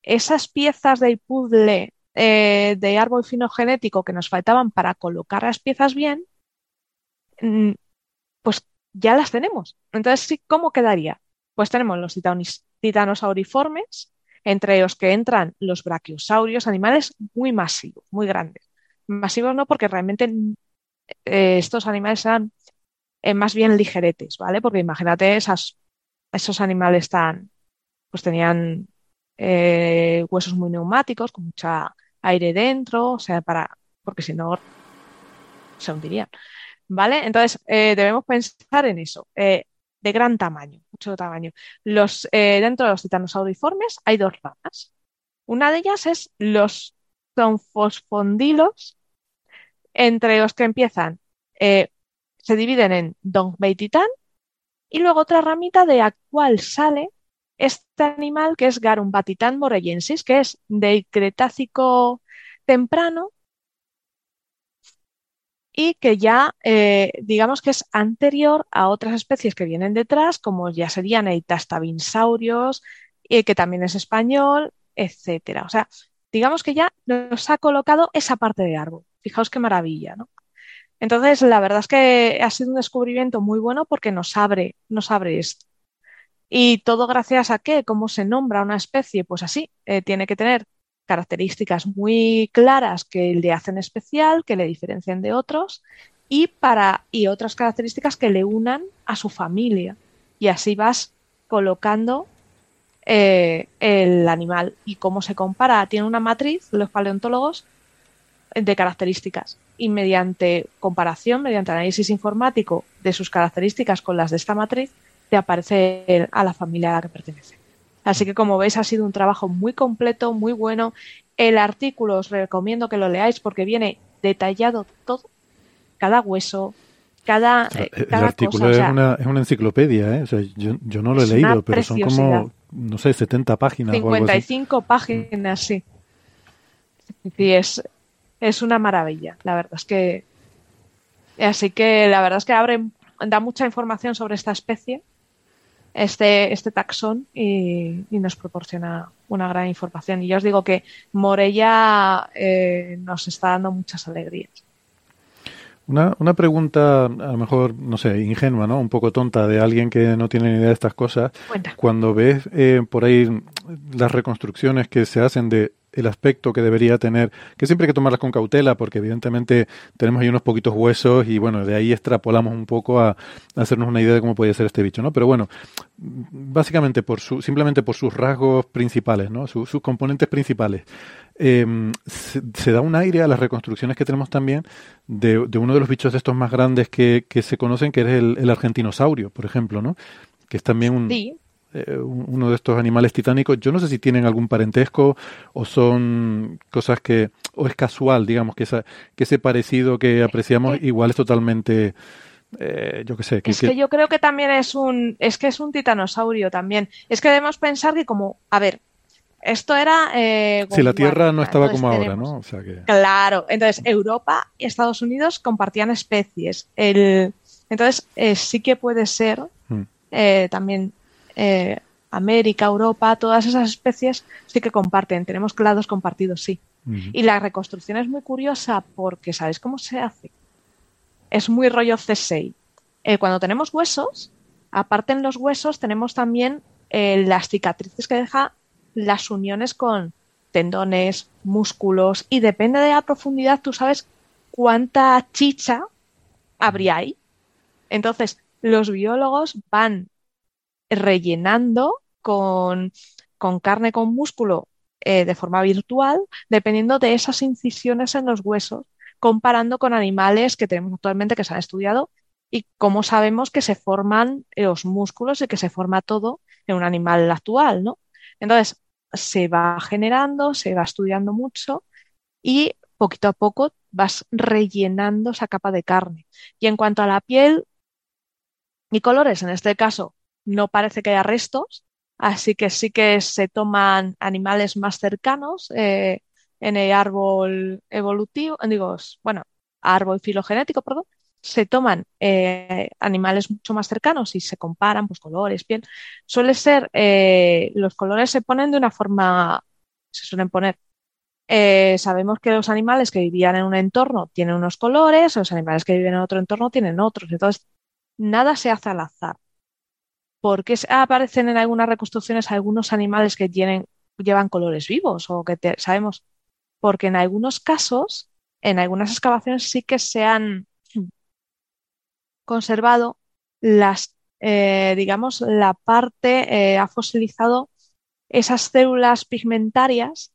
esas piezas del puzzle eh, de árbol finogenético que nos faltaban para colocar las piezas bien, mm, pues ya las tenemos. Entonces, ¿cómo quedaría? Pues tenemos los titanosauriformes, entre los que entran los brachiosaurios, animales muy masivos, muy grandes. Masivos no, porque realmente eh, estos animales eran eh, más bien ligeretes, ¿vale? Porque imagínate esos animales tan, pues tenían huesos muy neumáticos, con mucha aire dentro, o sea, para, porque si no se hundirían. ¿Vale? Entonces, eh, debemos pensar en eso, eh, de gran tamaño, mucho tamaño. Los, eh, dentro de los titanosauriformes hay dos ramas. Una de ellas es los tonfosfondilos, entre los que empiezan, se dividen en Dongbei titán, y luego otra ramita de la cual sale este animal que es Garumbatitán morellensis, que es del Cretácico temprano y que ya eh, digamos que es anterior a otras especies que vienen detrás, como ya serían Eitastavinsaurios, y que también es español, etcétera. O sea, digamos que ya nos ha colocado esa parte de árbol. Fijaos qué maravilla, ¿no? Entonces, la verdad es que ha sido un descubrimiento muy bueno porque nos abre, nos abre esto. Y todo gracias a qué, cómo se nombra una especie, pues así, eh, tiene que tener características muy claras que le hacen especial, que le diferencian de otros y para y otras características que le unan a su familia. Y así vas colocando eh, el animal y cómo se compara. Tiene una matriz, los paleontólogos, de características y mediante comparación, mediante análisis informático de sus características con las de esta matriz, te aparece a la familia a la que pertenece. Así que como veis ha sido un trabajo muy completo, muy bueno. El artículo os recomiendo que lo leáis porque viene detallado todo, cada hueso, cada, el, eh, cada artículo cosa, o es, sea, una, es una enciclopedia, ¿eh? O sea, yo, yo no lo he leído, pero son como, no sé, 70 páginas o algo así. 55 páginas, sí. Sí, es, es una maravilla, la verdad es que. Así que la verdad es que abre, da mucha información sobre esta especie, este, este taxón, y, y nos proporciona una gran información. Y yo os digo que Morella eh, nos está dando muchas alegrías. Una, una pregunta, a lo mejor, no sé, ingenua, ¿no? Un poco tonta de alguien que no tiene ni idea de estas cosas. Cuenta. Cuando ves eh, por ahí las reconstrucciones que se hacen de el aspecto que debería tener, que siempre hay que tomarlas con cautela, porque evidentemente tenemos ahí unos poquitos huesos y bueno, de ahí extrapolamos un poco a, hacernos una idea de cómo podría ser este bicho, ¿no? Pero bueno, básicamente por su, simplemente por sus rasgos principales, ¿no? Su- sus componentes principales. Eh, se, se da un aire a las reconstrucciones que tenemos también de, de uno de los bichos de estos más grandes que, que se conocen, que es el, el argentinosaurio, por ejemplo, ¿no? Que es también un, Sí, eh, un- uno de estos animales titánicos. Yo no sé si tienen algún parentesco o son cosas que, o es casual, digamos, que, esa, que ese parecido que apreciamos igual es totalmente, eh, yo qué sé, que, Es que- que yo creo que también es un, es que es un titanosaurio también. Es que debemos pensar que como, a ver, esto era eh, si la Tierra no estaba entonces como ahora, tenemos- ¿no? O sea que, Claro, entonces Europa y Estados Unidos compartían especies. El, entonces eh, sí que puede ser Mm. eh, también eh, América, Europa, todas esas especies sí que comparten. Tenemos clados compartidos, sí. Y la reconstrucción es muy curiosa porque, ¿sabes cómo se hace? Es muy rollo C6. Eh, cuando tenemos huesos, aparte en los huesos tenemos también eh, las cicatrices que deja las uniones con tendones, músculos y depende de la profundidad, tú sabes cuánta chicha habría ahí. Entonces, los biólogos van rellenando con, con carne, con músculo eh, de forma virtual, dependiendo de esas incisiones en los huesos, comparando con animales que tenemos actualmente que se han estudiado y cómo sabemos que se forman los músculos y que se forma todo en un animal actual, ¿no? Entonces, se va generando, se va estudiando mucho y poquito a poco vas rellenando esa capa de carne. Y en cuanto a la piel y colores, en este caso, no parece que haya restos, así que sí que se toman animales más cercanos eh, en el árbol evolutivo, digo, bueno, árbol filogenético, perdón, se toman eh, animales mucho más cercanos y se comparan, pues colores, piel. Suele ser, eh, los colores se ponen de una forma, se suelen poner. Sabemos que los animales que vivían en un entorno tienen unos colores, los animales que viven en otro entorno tienen otros. Entonces, nada se hace al azar. ¿Por qué se- aparecen en algunas reconstrucciones algunos animales que llevan colores vivos o que sabemos? Porque en algunos casos, en algunas excavaciones sí que se han conservado las, eh, digamos, la parte, eh, ha fosilizado esas células pigmentarias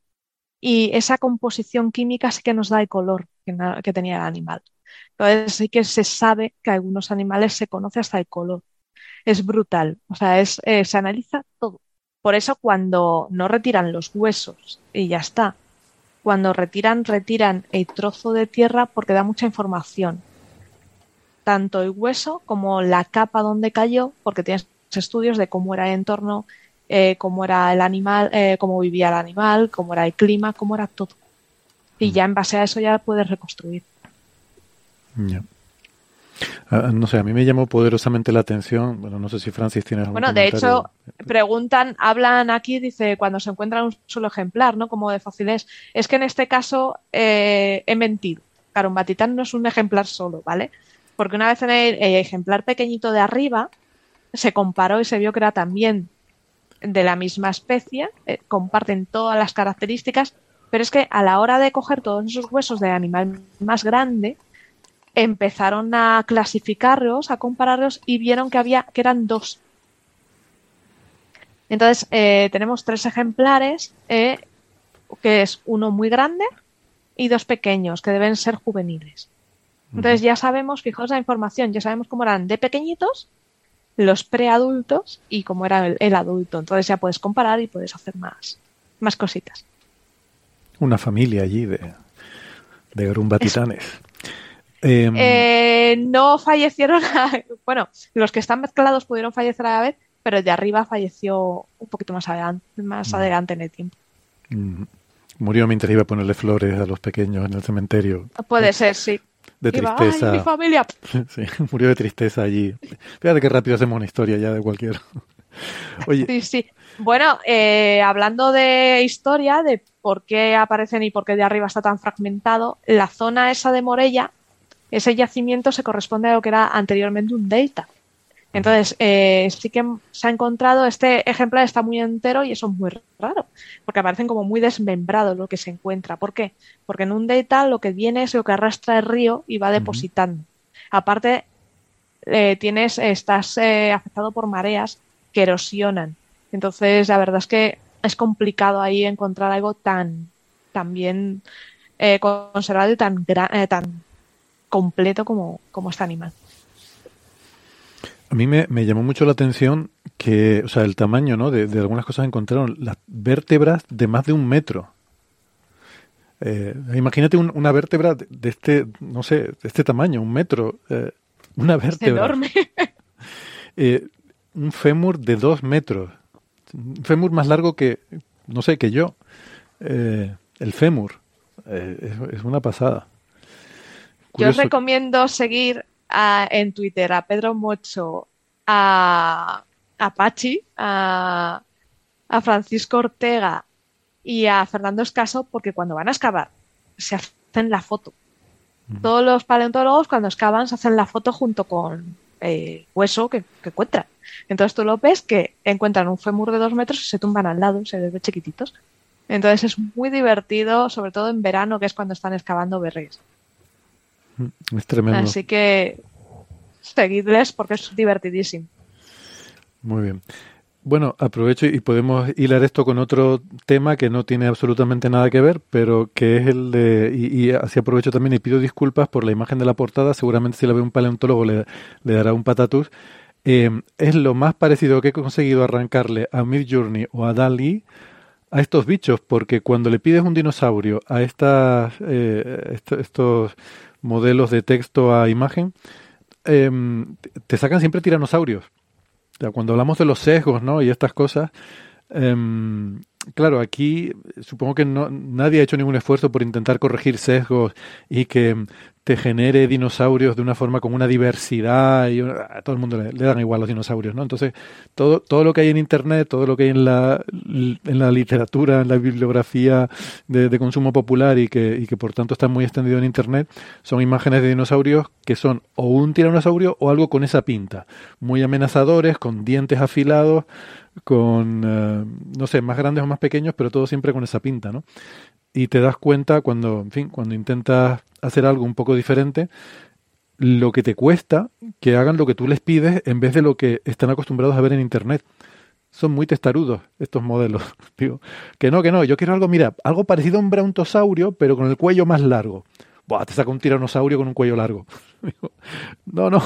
y esa composición química sí que nos da el color que, que tenía el animal. Entonces sí que se sabe que algunos animales se conoce hasta el color. Es brutal, o sea, es, eh, se analiza todo. Por eso cuando no retiran los huesos y ya está, cuando retiran, retiran el trozo de tierra porque da mucha información. Tanto el hueso como la capa donde cayó, porque tienes estudios de cómo era el entorno, eh, cómo era el animal, eh, cómo vivía el animal, cómo era el clima, cómo era todo. Y ya en base a eso ya puedes reconstruir. Ah, no sé, a mí me llamó poderosamente la atención. Bueno, no sé si Francis tiene algún Bueno, de hecho, preguntan, hablan aquí, dice, cuando se encuentra un solo ejemplar, ¿no? Como de fácil es. Es que en este caso eh, he mentido. Carumbatitán no es un ejemplar solo, ¿vale? Porque una vez en el, el ejemplar pequeñito de arriba, se comparó y se vio que era también de la misma especie, eh, comparten todas las características, pero es que a la hora de coger todos esos huesos del animal más grande, empezaron a clasificarlos, a compararlos y vieron que había que eran dos. Entonces eh, tenemos tres ejemplares, eh, que es uno muy grande y dos pequeños que deben ser juveniles. Entonces ya sabemos, fijaos la información, ya sabemos cómo eran de pequeñitos los preadultos y cómo era el, adulto. Entonces ya puedes comparar y puedes hacer más, más cositas. Una familia allí de, de grumbatitanes. Em, eh, no fallecieron, bueno, los que están mezclados pudieron fallecer a la vez, pero el de arriba falleció un poquito más adelante, más adelante en el tiempo. Murió mientras iba a ponerle flores a los pequeños en el cementerio. Puede ser, sí de tristeza. mi familia! [laughs] Sí, murió de tristeza allí. Fíjate qué rápido hacemos una historia ya de cualquier. [laughs] Oye. Sí, sí. Bueno, eh, hablando de historia, de por qué aparecen y por qué de arriba está tan fragmentado, la zona esa de Morella, ese yacimiento se corresponde a lo que era anteriormente un delta. Entonces, eh, sí que se ha encontrado, este ejemplar está muy entero y eso es muy raro, porque aparecen como muy desmembrados lo que se encuentra. ¿Por qué? Porque en un delta lo que viene es lo que arrastra el río y va depositando. Aparte, eh, tienes, estás eh, afectado por mareas que erosionan. Entonces, la verdad es que es complicado ahí encontrar algo tan, tan bien conservado y tan, tan completo como, como este animal. A mí me, llamó mucho la atención que, o sea, el tamaño, ¿no? De, algunas cosas encontraron las vértebras de más de un metro. Eh, imagínate una vértebra de, este, no sé, de este tamaño, un metro. Eh, una vértebra. enorme. [laughs] Eh, un fémur de dos metros. Un fémur más largo que, no sé, que yo. el fémur. Es, una pasada. Yo os recomiendo seguir en Twitter a Pedro Mocho, a, a Pachi, a, Francisco Ortega y a Fernando Escaso, porque cuando van a excavar se hacen la foto. Todos los paleontólogos cuando excavan se hacen la foto junto con eh, hueso que, encuentran. Entonces tú lo ves que encuentran un fémur de dos metros y se tumban al lado, se les ve chiquititos. Entonces es muy divertido, sobre todo en verano, que es cuando están excavando berries. Es tremendo. Así que seguidles porque es divertidísimo. Muy bien. Bueno, aprovecho y podemos hilar esto con otro tema que no tiene absolutamente nada que ver, pero que es el de, y, así aprovecho también y pido disculpas por la imagen de la portada, seguramente si la ve un paleontólogo le, dará un patatús. Eh, es lo más parecido que he conseguido arrancarle a Midjourney o a Dali a estos bichos, porque cuando le pides un dinosaurio a estas, eh, estos modelos de texto a imagen, em, te sacan siempre tiranosaurios. cuando hablamos de los sesgos ¿no? y estas cosas, em, claro, aquí supongo que no, nadie ha hecho ningún esfuerzo por intentar corregir sesgos y que te genere dinosaurios de una forma con una diversidad y a todo el mundo le, dan igual los dinosaurios, ¿no? Entonces, todo, todo lo que hay en Internet, todo lo que hay en la, en la literatura, en la bibliografía de, consumo popular y que, y que por tanto está muy extendido en Internet, son imágenes de dinosaurios que son o un tiranosaurio o algo con esa pinta, muy amenazadores, con dientes afilados, con, eh, no sé, más grandes o más pequeños, pero todo siempre con esa pinta, ¿no? Y te das cuenta cuando, en fin, cuando intentas hacer algo un poco diferente, lo que te cuesta que hagan lo que tú les pides en vez de lo que están acostumbrados a ver en Internet. Son muy testarudos estos modelos. [laughs] Digo, que no, que no, yo quiero algo, mira, algo parecido a un brontosaurio, pero con el cuello más largo. Buah, te saca un tiranosaurio con un cuello largo. [laughs] no, no.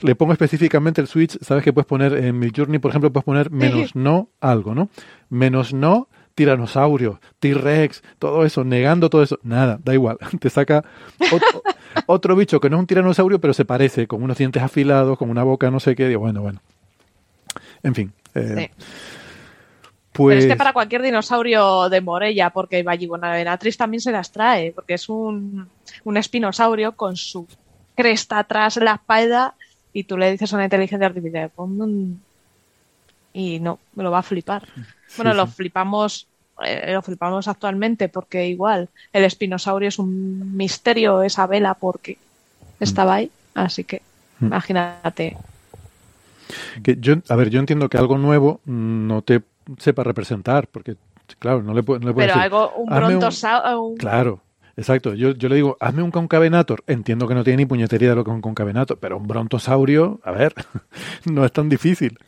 Le pongo específicamente el switch. Sabes que puedes poner en mi journey, por ejemplo, puedes poner menos no algo, ¿no? Menos no tiranosaurio, T-Rex, todo eso, negando todo eso. Nada, da igual. [laughs] Te saca [laughs] otro, bicho que no es un tiranosaurio, pero se parece, con unos dientes afilados, con una boca no sé qué. Digo, bueno, bueno. En fin. Eh, pues... Pero es que para cualquier dinosaurio de Morella, porque Vallibonavenatrix también se las trae, porque es un, un espinosaurio con su cresta atrás en la espalda y tú le dices a una inteligencia artificial, y no, me lo va a flipar. Bueno, lo flipamos eh, lo flipamos actualmente porque igual el espinosaurio es un misterio esa vela porque estaba ahí, así que mm. imagínate Que yo, a ver, yo entiendo que algo nuevo no te sepa representar, porque, claro, no le, puedo, no le puedo Pero decir, algo, un brontosaurio. un- Claro, exacto. Yo, yo le digo, hazme un concavenator. Entiendo que no tiene ni puñetería de lo que es un concavenator, pero un brontosaurio, a ver, [laughs] no es tan difícil.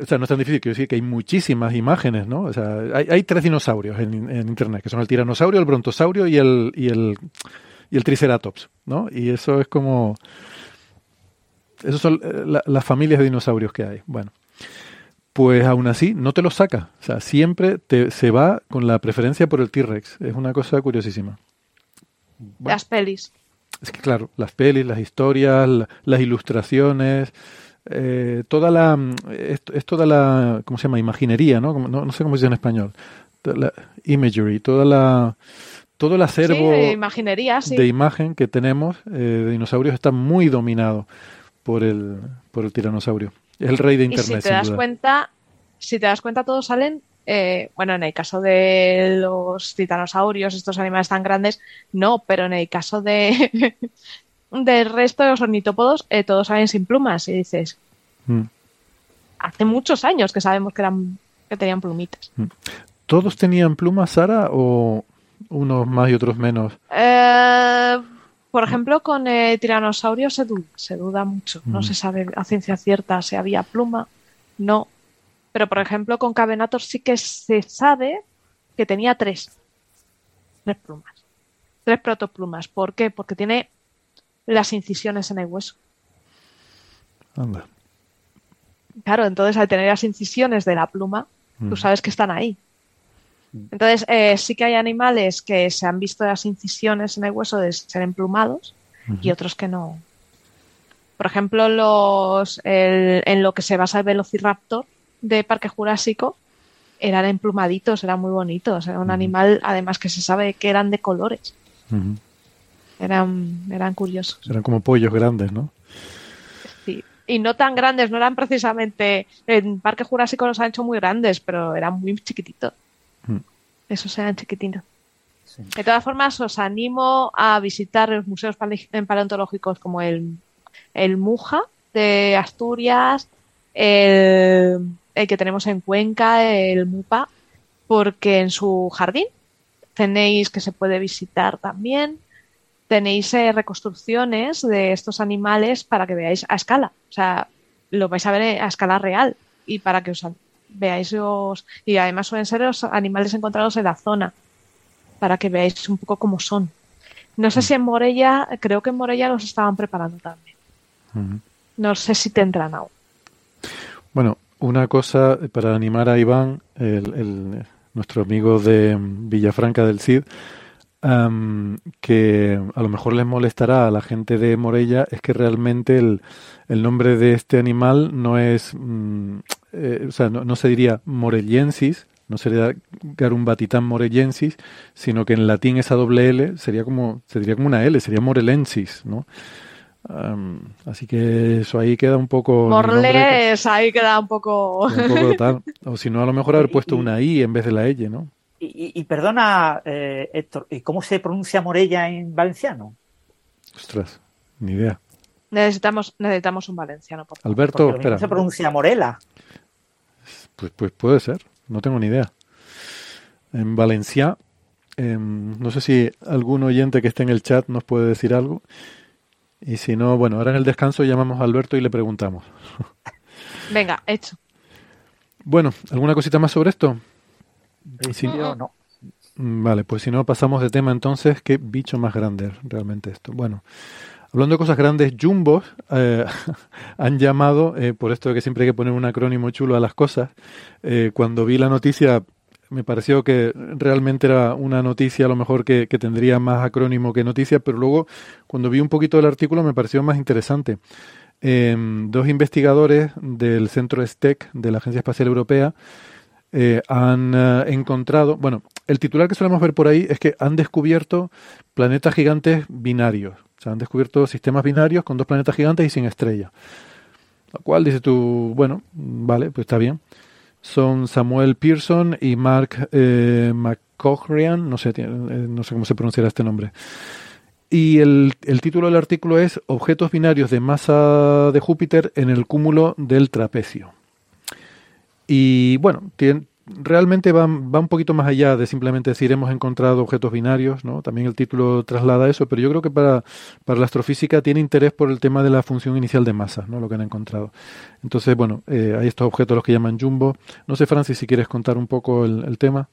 O sea, no es tan difícil, quiero decir que hay muchísimas imágenes, ¿no? O sea, hay, hay tres dinosaurios en, en Internet, que son el tiranosaurio, el brontosaurio y el, y el, y el triceratops, ¿no? Y eso es como... Esas son eh, la- las familias de dinosaurios que hay. Bueno, pues aún así no te lo saca. O sea, siempre te, se va con la preferencia por el T-Rex. Es una cosa curiosísima. Bueno, Las pelis. es que claro, las pelis, las historias, la- las ilustraciones, eh, toda la mm, es, es toda la ¿cómo se llama? imaginería, ¿no? Como- no, no sé cómo se dice en español. La imagery, toda la todo el acervo sí, imaginería, sí. de imagen que tenemos eh, de dinosaurios está muy dominado por el por el tiranosaurio. El rey de Y si internet, te das duda. cuenta, si te das cuenta, todos salen, eh, bueno, en el caso de los titanosaurios, estos animales tan grandes, no, pero en el caso de [laughs] del resto de los ornitópodos, eh, todos salen sin plumas. Y dices, Mm. hace muchos años que sabemos que eran que tenían plumitas. ¿Todos tenían plumas, Sara, o unos más y otros menos? Eh, por ejemplo, con el tiranosaurio se duda, se duda mucho. No Mm. se sabe a ciencia cierta si había pluma, no. Pero, por ejemplo, con Cavenator sí que se sabe que tenía tres. Tres plumas. Tres protoplumas. ¿Por qué? Porque tiene las incisiones en el hueso. Anda. Claro, entonces al tener las incisiones de la pluma, Mm. tú sabes que están ahí. Entonces, eh, sí que hay animales que se han visto las incisiones en el hueso de ser emplumados y otros que no. Por ejemplo, los el- en lo que se basa el Velociraptor de Parque Jurásico eran emplumaditos, eran muy bonitos. Era un animal, además que se sabe que eran de colores. Eran, eran curiosos. Eran como pollos grandes, ¿no? Sí. Y no tan grandes, no eran precisamente. En Parque Jurásico los han hecho muy grandes, pero eran muy chiquititos. Mm. Esos eran chiquitinos. Sí. De todas formas, os animo a visitar los museos pale- paleontológicos como el, el Muja de Asturias, el, el que tenemos en Cuenca, el Mupa, porque en su jardín tenéis que se puede visitar también. Tenéis eh, reconstrucciones de estos animales para que veáis a escala. O sea, lo vais a ver a escala real y para que os veáis los. Y además suelen ser los animales encontrados en la zona para que veáis un poco cómo son. No sé si en Morella, creo que en Morella los estaban preparando también. No sé si tendrán aún. Bueno, una cosa para animar a Iván, el, el- nuestro amigo de mm, Villafranca del Cid, am, que a lo mejor les molestará a la gente de Morella, es que realmente el, el nombre de este animal no es, mm, eh, o sea, no, no se diría morellensis, no sería Garumbatitán morellensis, sino que en latín esa doble L sería como, se diría como una L, sería morelensis, ¿no? Así que eso ahí queda un poco... que- Morles, ahí queda un poco. un poco [laughs] tal. O si no, a lo mejor haber puesto Y- una I en vez de la L, ¿no? Y, y- y perdona, eh, Héctor, ¿y cómo se pronuncia Morella en valenciano? Ostras, ni idea. Necesitamos, necesitamos un valenciano, por favor. Alberto, espera. se pronuncia Morela. Pues, pues puede ser, no tengo ni idea. En Valencia, em, no sé si algún oyente que esté en el chat nos puede decir algo. Y si no, bueno, ahora en el descanso llamamos a Alberto y le preguntamos. [laughs] Venga, hecho. Bueno, ¿alguna cosita más sobre esto? No. Mm, Vale, pues si no pasamos de tema entonces, qué bicho más grande realmente esto. Bueno, hablando de cosas grandes, Jumbos eh, [laughs] han llamado, eh, por esto que siempre hay que poner un acrónimo chulo a las cosas, eh, cuando vi la noticia me pareció que realmente era una noticia a lo mejor que, que tendría más acrónimo que noticia, pero luego cuando vi un poquito del artículo me pareció más interesante. Eh, dos investigadores del centro STEC de la Agencia Espacial Europea eh, han eh, encontrado, bueno, el titular que solemos ver por ahí es que han descubierto planetas gigantes binarios, o sea, han descubierto sistemas binarios con dos planetas gigantes y sin estrella. Lo cual dice tú, bueno, vale, pues está bien. Son Samuel Pearson y Mark eh, no sé, eh, no sé cómo se pronunciará este nombre. Y el, el, título del artículo es Objetos binarios de masa de Júpiter en el cúmulo del trapecio. Y bueno, tiene, realmente va, va, un poquito más allá de simplemente decir hemos encontrado objetos binarios, ¿no? También el título traslada eso, pero yo creo que para, para la astrofísica tiene interés por el tema de la función inicial de masa, ¿no? Lo que han encontrado. Entonces, bueno, eh, hay estos objetos los que llaman jumbo. No sé, Francis, si quieres contar un poco el tema.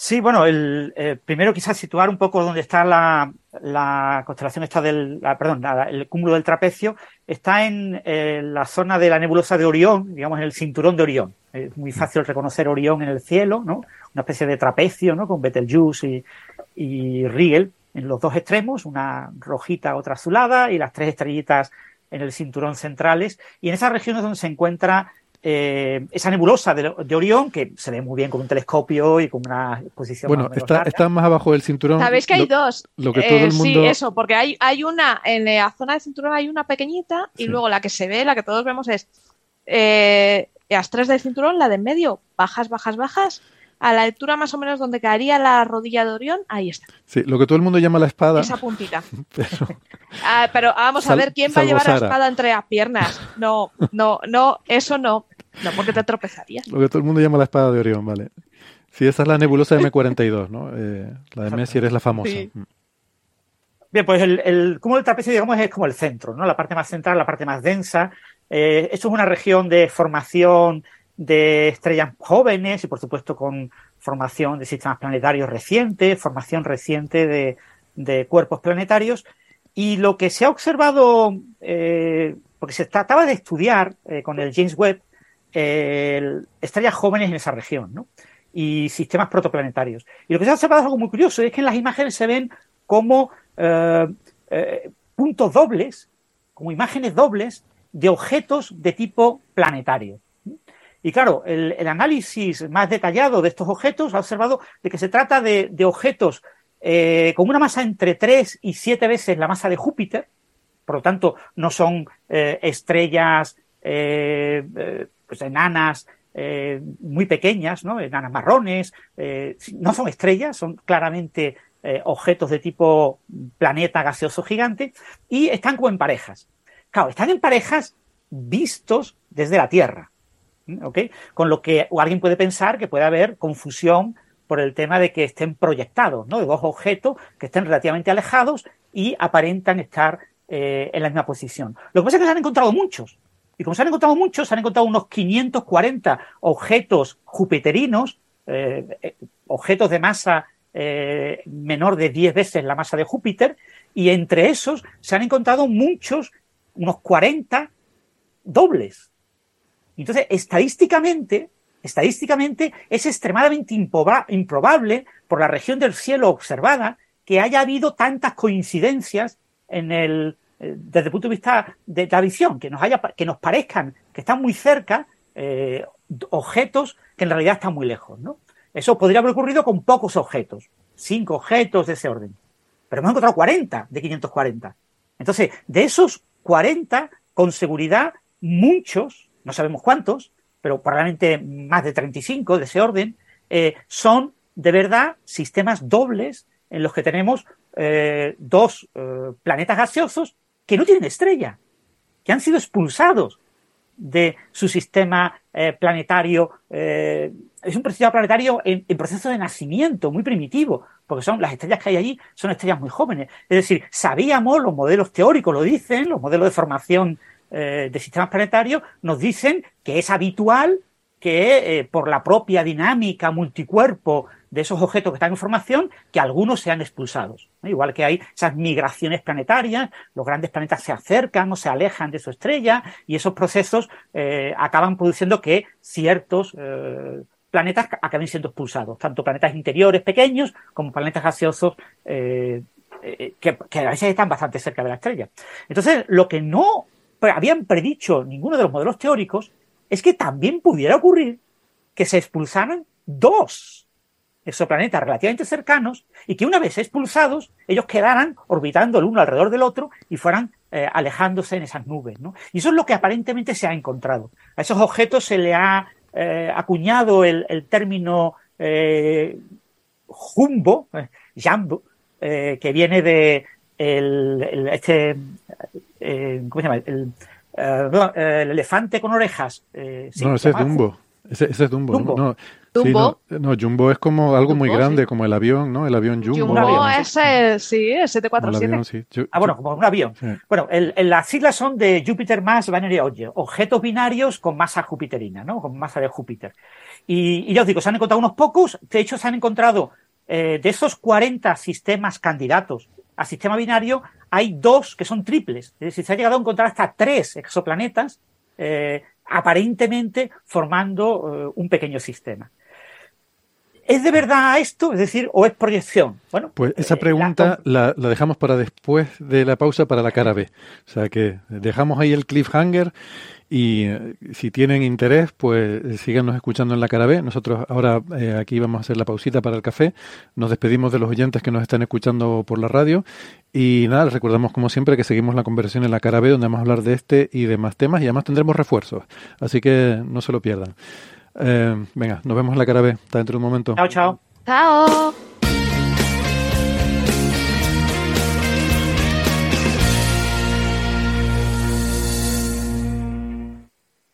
Sí, bueno, el, eh, primero quizás situar un poco dónde está la, la constelación esta del, la, perdón, la, el cúmulo del trapecio, está en eh, la zona de la nebulosa de Orión, digamos en el cinturón de Orión. Es muy fácil reconocer Orión en el cielo, ¿no? Una especie de trapecio, ¿no? Con Betelgeuse y, y Rigel en los dos extremos, una rojita, otra azulada, y las tres estrellitas en el cinturón centrales. Y en esa región es donde se encuentra eh, esa nebulosa de, de, Orión, que se ve muy bien con un telescopio y con una exposición. Bueno, más está, está, más abajo del cinturón. Sabéis que hay lo, dos. Lo que todo eh, el mundo... Sí, eso, porque hay, hay una, en la zona del cinturón hay una pequeñita y Sí. luego la que se ve, la que todos vemos es eh, las tres del cinturón, la de en medio, bajas, bajas, bajas. A la altura más o menos donde caería la rodilla de Orión, ahí está, Sí, lo que todo el mundo llama la espada. esa puntita. [laughs] pero- Ah, pero vamos Sal- a ver quién va a llevar la espada entre las piernas. No, no, no, eso no. No, porque te tropezarías. Lo que todo el mundo llama la espada de Orión, vale. Sí, esa es la nebulosa M42, ¿no? Eh, la de Messier es la famosa. Sí. Mm. Bien, pues el, el cúmulo del trapecio, digamos, es como el centro, ¿no? La parte más central, la parte más densa. Eh, esto es una región de formación de estrellas jóvenes y, por supuesto, con formación de sistemas planetarios recientes, formación reciente de, de cuerpos planetarios. Y lo que se ha observado, eh, porque se trataba de estudiar eh, con el James Webb, el- estrellas jóvenes en esa región, ¿no? Y sistemas protoplanetarios. Y lo que se ha observado es algo muy curioso, es que en las imágenes se ven como eh, eh, puntos dobles, como imágenes dobles de objetos de tipo planetario. Y claro, el, análisis más detallado de estos objetos ha observado de que se trata de, objetos eh, con una masa entre 3 y 7 veces la masa de Júpiter, por lo tanto, no son eh, estrellas eh, pues enanas muy pequeñas, ¿no? enanas marrones, no son estrellas, son claramente objetos de tipo planeta gaseoso gigante y están como en parejas. Claro, están en parejas vistos desde la Tierra. ¿Mm? ¿ok? Con lo que alguien puede pensar que puede haber confusión por el tema de que estén proyectados, ¿no? De dos objetos que estén relativamente alejados y aparentan estar eh, en la misma posición. Lo que pasa es que se han encontrado muchos. Y como se han encontrado muchos, se han encontrado unos 540 objetos jupiterinos, eh, eh, objetos de masa menor de 10 veces la masa de Júpiter, y entre esos se han encontrado muchos, unos 40 dobles. Entonces, estadísticamente, estadísticamente es extremadamente improba- improbable por la región del cielo observada que haya habido tantas coincidencias en el, eh, desde el punto de vista de la visión, que nos, haya, que nos parezcan que están muy cerca eh, objetos que en realidad están muy lejos. ¿no? Eso podría haber ocurrido con pocos objetos, cinco objetos de ese orden. Pero hemos encontrado 40 de 540. Entonces, de esos 40, con seguridad, muchos, no sabemos cuántos, pero probablemente más de 35 de ese orden, eh, son de verdad sistemas dobles en los que tenemos eh, dos eh, planetas gaseosos que no tienen estrella, que han sido expulsados de su sistema planetario. es un sistema planetario en, en proceso de nacimiento, muy primitivo, porque son las estrellas que hay allí son estrellas muy jóvenes. Es decir, sabíamos, los modelos teóricos lo dicen, los modelos de formación eh, de sistemas planetarios nos dicen que es habitual que eh, por la propia dinámica multicuerpo de esos objetos que están en formación, que algunos sean expulsados. Igual que hay esas migraciones planetarias, los grandes planetas se acercan o se alejan de su estrella y esos procesos eh, acaban produciendo que ciertos planetas acaben siendo expulsados, tanto planetas interiores pequeños como planetas gaseosos que, a veces están bastante cerca de la estrella. Entonces, lo que no habían predicho ninguno de los modelos teóricos es que también pudiera ocurrir que se expulsaran dos exoplanetas relativamente cercanos y que una vez expulsados ellos quedaran orbitando el uno alrededor del otro y fueran eh, alejándose en esas nubes. ¿no? Y eso es lo que aparentemente se ha encontrado. A esos objetos se le ha eh, acuñado el, término eh, jumbo, eh, jumbo, eh, que viene de, el, este, eh, ¿cómo se llama? El, eh, el elefante con orejas. Eh, no, ese es Dumbo. Ese, es Dumbo. Dumbo. No, ¿Dumbo? no, Jumbo es como algo muy grande, como el avión, ¿no? El avión Jumbo. Jumbo es el, sí, el 747. ah, bueno, como un avión. Bueno, el, las siglas son de Jupiter Mass Binary Object, objetos binarios con masa jupiterina, ¿no? Con masa de Júpiter. Y, ya os digo, se han encontrado unos pocos, de hecho se han encontrado de esos 40 sistemas candidatos a sistema binario, hay dos que son triples. Es decir, se ha llegado a encontrar hasta tres exoplanetas eh, aparentemente formando eh, un pequeño sistema. ¿Es de verdad esto? Es decir, ¿o es proyección? Bueno, pues esa eh, pregunta la, la, dejamos para después de la pausa para la cara B. O sea que dejamos ahí el cliffhanger y eh, si tienen interés, pues eh, síganos escuchando en la cara B. Nosotros ahora eh, aquí vamos a hacer la pausita para el café. Nos despedimos de los oyentes que nos están escuchando por la radio. Y nada, les recordamos como siempre que seguimos la conversación en la cara B, donde vamos a hablar de este y demás temas. Y además tendremos refuerzos. Así que no se lo pierdan. Venga, nos vemos en la cara B. Hasta dentro de un momento. Chao, chao. Chao.